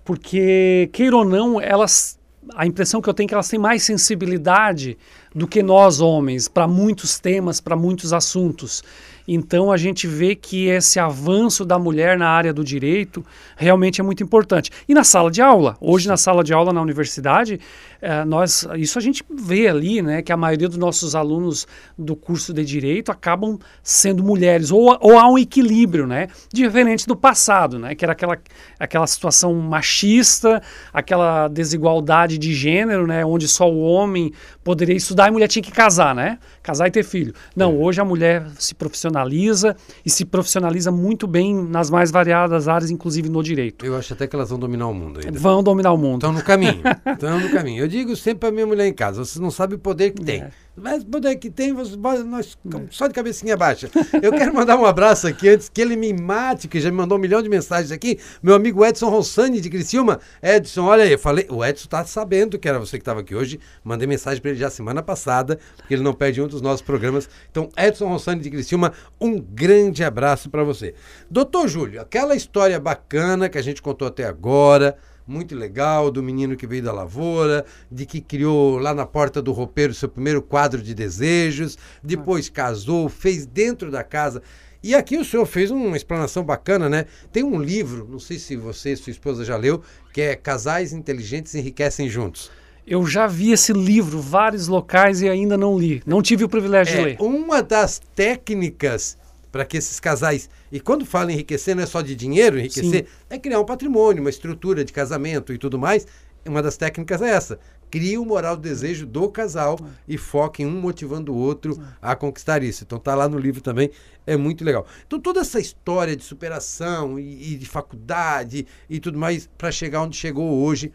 Porque, queira ou não, elas. A impressão que eu tenho é que elas têm mais sensibilidade do que nós homens para muitos temas, para muitos assuntos. Então a gente vê que esse avanço da mulher na área do direito realmente é muito importante. E na sala de aula, hoje na sala de aula na universidade, é, nós, isso a gente vê ali, né, que a maioria dos nossos alunos do curso de direito acabam sendo mulheres, ou, ou há um equilíbrio, né, diferente do passado, né, que era aquela, aquela situação machista, aquela desigualdade de gênero, né, onde só o homem poderia estudar e a mulher tinha que casar, né, casar e ter filho. Não, é. hoje a mulher se profissionaliza e se profissionaliza muito bem nas mais variadas áreas, inclusive no direito. Eu acho até que elas vão dominar o mundo ainda. Vão dominar o mundo. Estão no caminho, estão no caminho. Eu digo sempre para minha mulher em casa, vocês não sabem o poder que tem. É. Mas poder que tem, nós é. só de cabecinha baixa. Eu quero mandar um abraço aqui, antes que ele me mate, que já me mandou um milhão de mensagens aqui, meu amigo Edson Rossani de Criciúma. Edson, olha aí, eu falei, o Edson está sabendo que era você que estava aqui hoje, mandei mensagem para ele já semana passada, porque ele não perde um dos nossos programas. Então, Edson Rossani de Criciúma, um grande abraço para você. Doutor Júlio, aquela história bacana que a gente contou até agora, muito legal, do menino que veio da lavoura, de que criou lá na porta do roupeiro seu primeiro quadro de desejos, depois casou, fez dentro da casa. E aqui o senhor fez uma explanação bacana, né? Tem um livro, não sei se você e sua esposa já leu, que é Casais Inteligentes Enriquecem Juntos. Eu já vi esse livro, vários locais e ainda não li. Não tive o privilégio é, de ler. Uma das técnicas para que esses casais. E quando fala enriquecer, não é só de dinheiro enriquecer, Sim. é criar um patrimônio, uma estrutura de casamento e tudo mais. Uma das técnicas é essa. Cria o moral do desejo do casal e foque em um motivando o outro a conquistar isso. Então tá lá no livro também, é muito legal. Então toda essa história de superação e, e de faculdade e tudo mais para chegar onde chegou hoje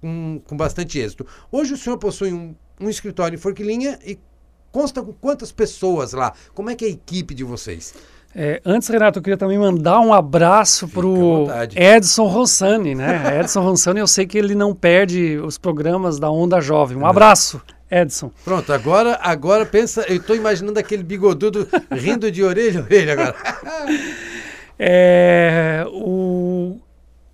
com, com bastante êxito. Hoje o senhor possui um, um escritório em Forquilinha e consta com quantas pessoas lá? Como é que é a equipe de vocês? É, antes, Renato, eu queria também mandar um abraço para o Edson Rossani, né? Edson Rossani, eu sei que ele não perde os programas da Onda Jovem. Um abraço, Edson. Pronto, agora, agora pensa, eu estou imaginando aquele bigodudo rindo de orelha a orelha agora. é, o,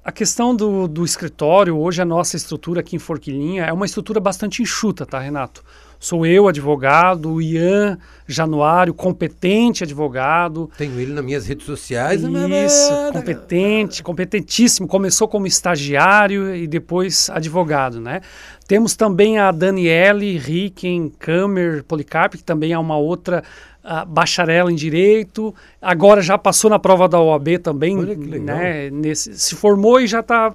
a questão do, do escritório, hoje a nossa estrutura aqui em Forquilinha é uma estrutura bastante enxuta, tá, Renato? Sou eu, advogado, o Ian Januário, competente advogado. Tenho ele nas minhas redes sociais. Isso, competente, competentíssimo. Começou como estagiário e depois advogado, né? Temos também a Daniele Ricken Kammer Policarpo, que também é uma outra uh, bacharel em Direito. Agora já passou na prova da OAB também. Olha que legal. Né? Nesse, se formou e já está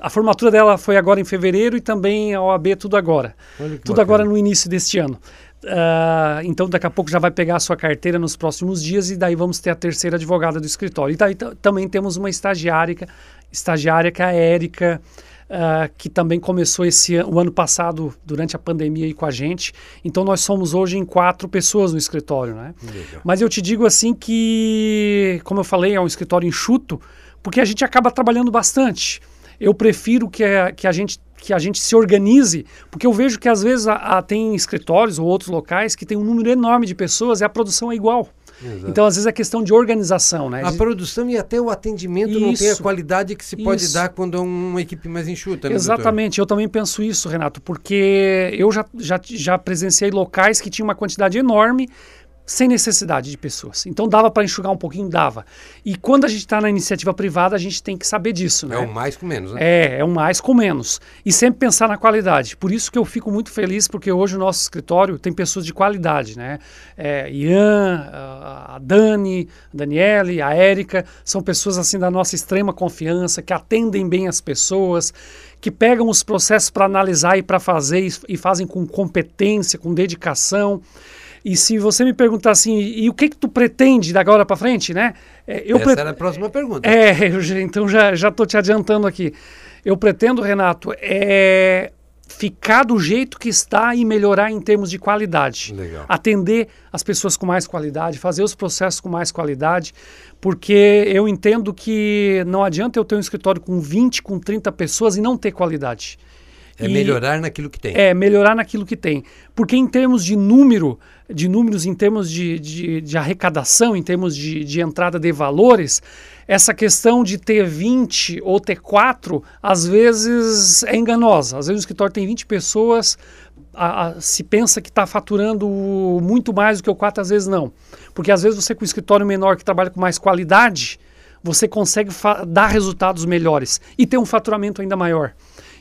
a formatura dela foi agora em fevereiro e também a OAB tudo agora. Tudo bacana. agora no início deste ano. Uh, então daqui a pouco já vai pegar a sua carteira nos próximos dias e daí vamos ter a terceira advogada do escritório. E daí também temos uma estagiária, estagiária que é a Érica, uh, que também começou esse o ano passado durante a pandemia aí com a gente. Então nós somos hoje em quatro pessoas no escritório, né? Mas eu te digo assim que, como eu falei, é um escritório enxuto, porque a gente acaba trabalhando bastante eu prefiro que a, que a gente que a gente se organize, porque eu vejo que às vezes a, a, tem escritórios ou outros locais que tem um número enorme de pessoas e a produção é igual. Exato. Então, às vezes, é questão de organização, né? A produção e até o atendimento isso, não tem a qualidade que se pode isso. dar quando é uma equipe mais enxuta, né, Exatamente, doutor? eu também penso isso, Renato, porque eu já, já, já presenciei locais que tinham uma quantidade enorme sem necessidade de pessoas. Então dava para enxugar um pouquinho, dava. E quando a gente está na iniciativa privada, a gente tem que saber disso, né? É o mais com menos, né? É, é o mais com menos. E sempre pensar na qualidade. Por isso que eu fico muito feliz, porque hoje o nosso escritório tem pessoas de qualidade, né? É, Ian, a Dani, a Daniele, a Érica, são pessoas assim da nossa extrema confiança, que atendem bem as pessoas, que pegam os processos para analisar e para fazer e fazem com competência, com dedicação. E se você me perguntar assim, e o que que tu pretende da agora para frente, né? É, eu Essa pre... era a próxima pergunta. É, eu, então já já tô te adiantando aqui. Eu pretendo, Renato, é ficar do jeito que está e melhorar em termos de qualidade. Legal. Atender as pessoas com mais qualidade, fazer os processos com mais qualidade, porque eu entendo que não adianta eu ter um escritório com 20, com 30 pessoas e não ter qualidade. É e melhorar naquilo que tem. É, melhorar naquilo que tem. Porque em termos de número, de números, em termos de, de, de arrecadação, em termos de, de, entrada de valores, essa questão de ter 20 ou ter 4, às vezes é enganosa. Às vezes o escritório tem 20 pessoas, a, a, se pensa que está faturando muito mais do que o 4, às vezes não. Porque às vezes você com um escritório menor que trabalha com mais qualidade, você consegue dar resultados melhores e ter um faturamento ainda maior.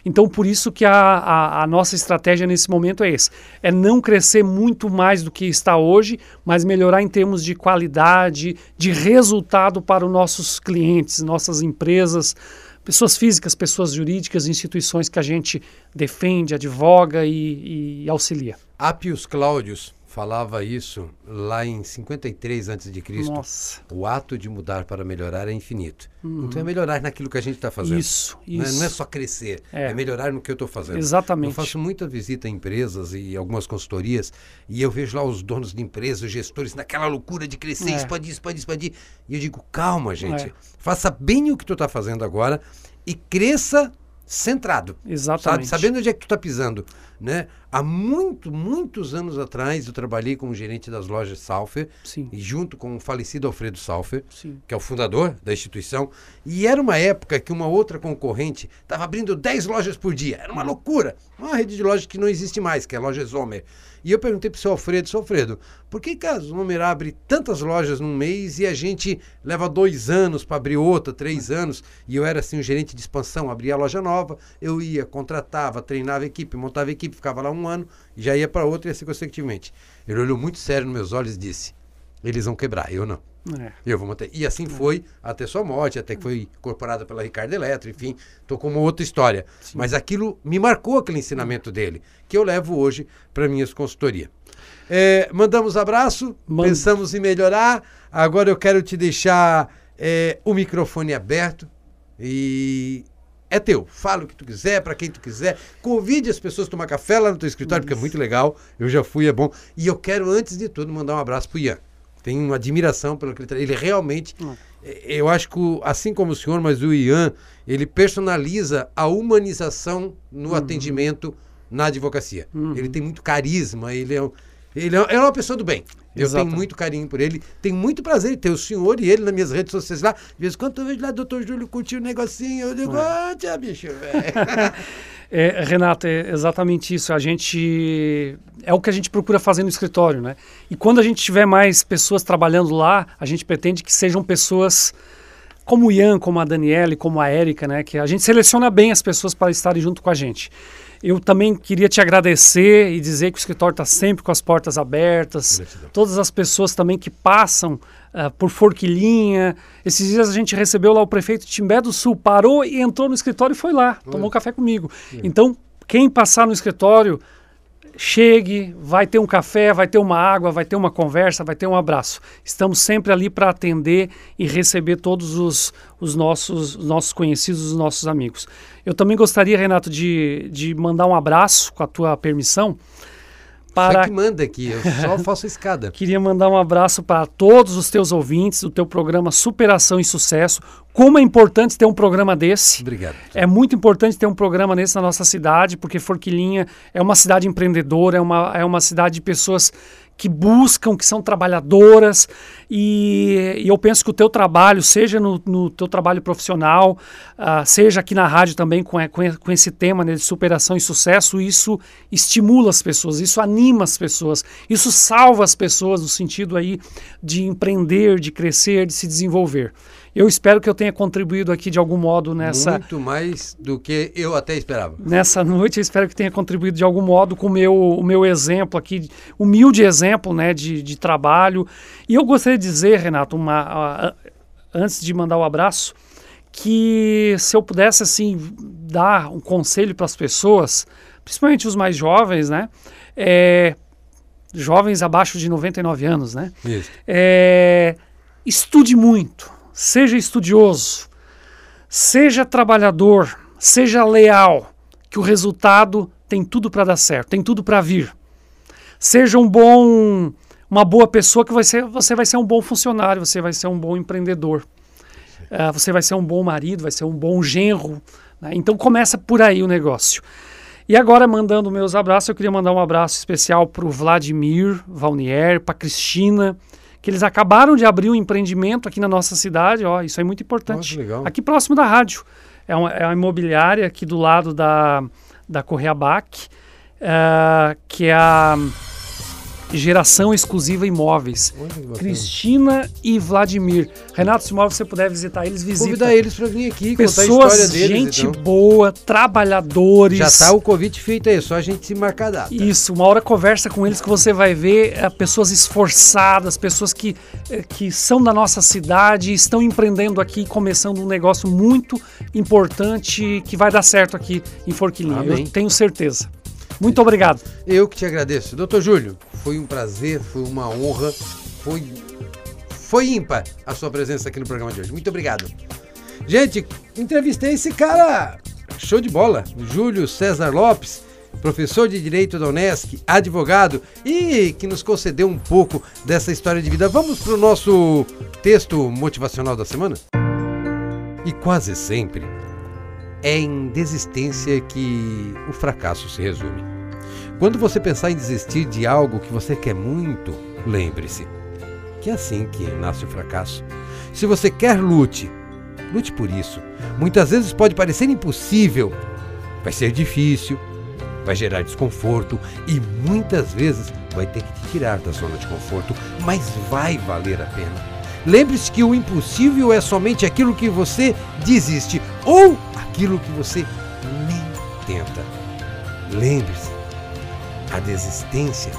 Então, por isso que a, a, a, nossa estratégia nesse momento é esse: é não crescer muito mais do que está hoje, mas melhorar em termos de qualidade, de resultado para os nossos clientes, nossas empresas, pessoas físicas, pessoas jurídicas, instituições que a gente defende, advoga e, e auxilia. Apios Cláudios falava isso lá em 53 a.C. Nossa. O ato de mudar para melhorar é infinito. Uhum. Então é melhorar naquilo que a gente está fazendo. Isso, isso. Não é, não é só crescer, é. é. melhorar no que eu estou fazendo. Exatamente. Eu faço muita visita a empresas e algumas consultorias e eu vejo lá os donos de empresas, os gestores, naquela loucura de crescer, é. expandir, expandir, expandir. E eu digo, calma, gente. É. Faça bem o que tu está fazendo agora e cresça centrado. Exatamente. Sabe? Sabendo onde é que tu está pisando. Né? Há muito, muitos anos atrás eu trabalhei como gerente das lojas Salfer, Sim. e junto com o falecido Alfredo Salfer, Sim. que é o fundador da instituição. E era uma época que uma outra concorrente estava abrindo 10 lojas por dia. Era uma loucura. Uma rede de lojas que não existe mais, que é a loja Zomer. E eu perguntei para o seu Alfredo, seu Alfredo, por que, a Zomer abre tantas lojas num mês e a gente leva dois anos para abrir outra, três anos? E eu era assim um gerente de expansão, abria a loja nova, eu ia, contratava, treinava a equipe, montava a equipe, ficava lá um ano, e já ia para outra e assim consecutivamente. Ele olhou muito sério nos meus olhos e disse, eles vão quebrar, eu não. É. Eu vou manter. E assim é. foi até sua morte, até que foi incorporada pela Ricardo Eletro, enfim, tô com uma outra história. Sim. Mas aquilo me marcou aquele ensinamento dele, que eu levo hoje para minhas consultorias. É, mandamos abraço, pensamos em melhorar. Agora eu quero te deixar é, o microfone aberto e é teu. Fala o que tu quiser, para quem tu quiser. Convide as pessoas a tomar café lá no teu escritório, Isso. porque é muito legal. Eu já fui, é bom. E eu quero, antes de tudo, mandar um abraço pro Ian. Tenho uma admiração pelo que ele Ele realmente, hum. eu acho que, assim como o senhor, mas o Ian, ele personaliza a humanização no uhum. atendimento na advocacia. Uhum. Ele tem muito carisma, ele é, ele é, é uma pessoa do bem. Eu Exatamente. tenho muito carinho por ele, tenho muito prazer em ter o senhor e ele nas minhas redes sociais lá. De vez em quando eu vejo lá, doutor Júlio curtiu um negocinho, eu digo, ah, tia bicho, velho. É, Renato, é exatamente isso. A gente é o que a gente procura fazer no escritório, né? E quando a gente tiver mais pessoas trabalhando lá, a gente pretende que sejam pessoas como o Ian, como a Daniele, como a Érica, né? Que a gente seleciona bem as pessoas para estarem junto com a gente. Eu também queria te agradecer e dizer que o escritório está sempre com as portas abertas. Todas as pessoas também que passam uh, por Forquilinha. Esses dias a gente recebeu lá o prefeito de Timbé do Sul, parou e entrou no escritório e foi lá, tomou café comigo. Então, quem passar no escritório, chegue, vai ter um café, vai ter uma água, vai ter uma conversa, vai ter um abraço. Estamos sempre ali para atender e receber todos os, os, nossos, os nossos conhecidos, os nossos amigos. Eu também gostaria, Renato, de, de mandar um abraço, com a tua permissão, para... Você que manda aqui, eu só faço a escada. Queria mandar um abraço para todos os teus ouvintes do teu programa Superação e Sucesso, como é importante ter um programa desse. Obrigado. É muito importante ter um programa nesse na nossa cidade, porque Forquilinha é uma cidade empreendedora, é uma, é uma cidade de pessoas que buscam, que são trabalhadoras, e, e eu penso que o teu trabalho, seja no, no teu trabalho profissional, uh, seja aqui na rádio também com, com, esse tema né, de superação e sucesso, isso estimula as pessoas, isso anima as pessoas, isso salva as pessoas no sentido aí de empreender, de crescer, de se desenvolver. Eu espero que eu tenha contribuído aqui de algum modo nessa. Muito mais do que eu até esperava. Nessa noite, eu espero que tenha contribuído de algum modo com o meu, o meu exemplo aqui, humilde exemplo né, de, de trabalho. E eu gostaria de dizer, Renato, uma, antes de mandar o abraço, que se eu pudesse assim dar um conselho para as pessoas, principalmente os mais jovens, né? É, jovens abaixo de 99 anos, né? Isso. É, estude muito seja estudioso, seja trabalhador, seja leal, que o resultado tem tudo para dar certo, tem tudo para vir. Seja um bom, uma boa pessoa que você vai ser um bom funcionário, você vai ser um bom empreendedor, uh, você vai ser um bom marido, vai ser um bom genro. Né? Então começa por aí o negócio. E agora, mandando meus abraços, eu queria mandar um abraço especial para o Vladimir Valnier, para Cristina, que eles acabaram de abrir um empreendimento aqui na nossa cidade, ó, isso é muito importante. Nossa, aqui próximo da rádio. É uma, é uma imobiliária aqui do lado da, da Correia Bac, uh, que é a Geração Exclusiva Imóveis. Cristina e Vladimir. Renato, se você puder visitar eles, visita. Convidar eles para vir aqui, Pessoas, contar a deles. gente então. boa, trabalhadores. Já tá o convite feito aí, só a gente se marcar data. Isso, uma hora conversa com eles que você vai ver é, pessoas esforçadas, pessoas que, é, que são da nossa cidade, estão empreendendo aqui, começando um negócio muito importante que vai dar certo aqui em Forquilinha. Eu tenho certeza. Muito obrigado. Eu que te agradeço. Doutor Júlio, foi um prazer, foi uma honra, foi, foi ímpar a sua presença aqui no programa de hoje. Muito obrigado. Gente, entrevistei esse cara show de bola, Júlio César Lopes, professor de Direito da Unesc, advogado e que nos concedeu um pouco dessa história de vida. Vamos para o nosso texto motivacional da semana? E quase sempre é em desistência que o fracasso se resume. Quando você pensar em desistir de algo que você quer muito, lembre-se que é assim que nasce o fracasso. Se você quer, lute. Lute por isso. Muitas vezes pode parecer impossível, vai ser difícil, vai gerar desconforto e muitas vezes vai ter que te tirar da zona de conforto, mas vai valer a pena. Lembre-se que o impossível é somente aquilo que você desiste ou aquilo que você nem tenta. Lembre-se, a desistência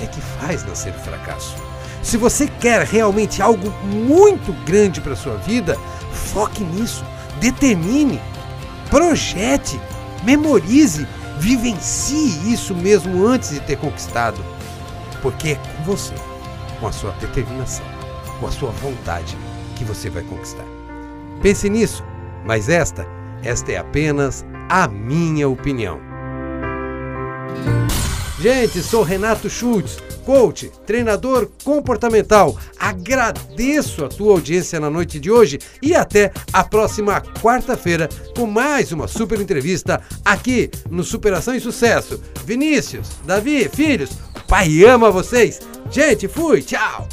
é que faz nascer o fracasso. Se você quer realmente algo muito grande para sua vida, foque nisso, determine, projete, memorize, vivencie isso mesmo antes de ter conquistado. Porque é com você, com a sua determinação, com a sua vontade que você vai conquistar. Pense nisso, mas esta esta é apenas a minha opinião. Gente, sou Renato Schultz, coach, treinador comportamental. Agradeço a tua audiência na noite de hoje e até a próxima quarta-feira com mais uma super entrevista aqui no Superação e Sucesso. Vinícius, Davi, filhos, pai ama vocês. Gente, fui, tchau.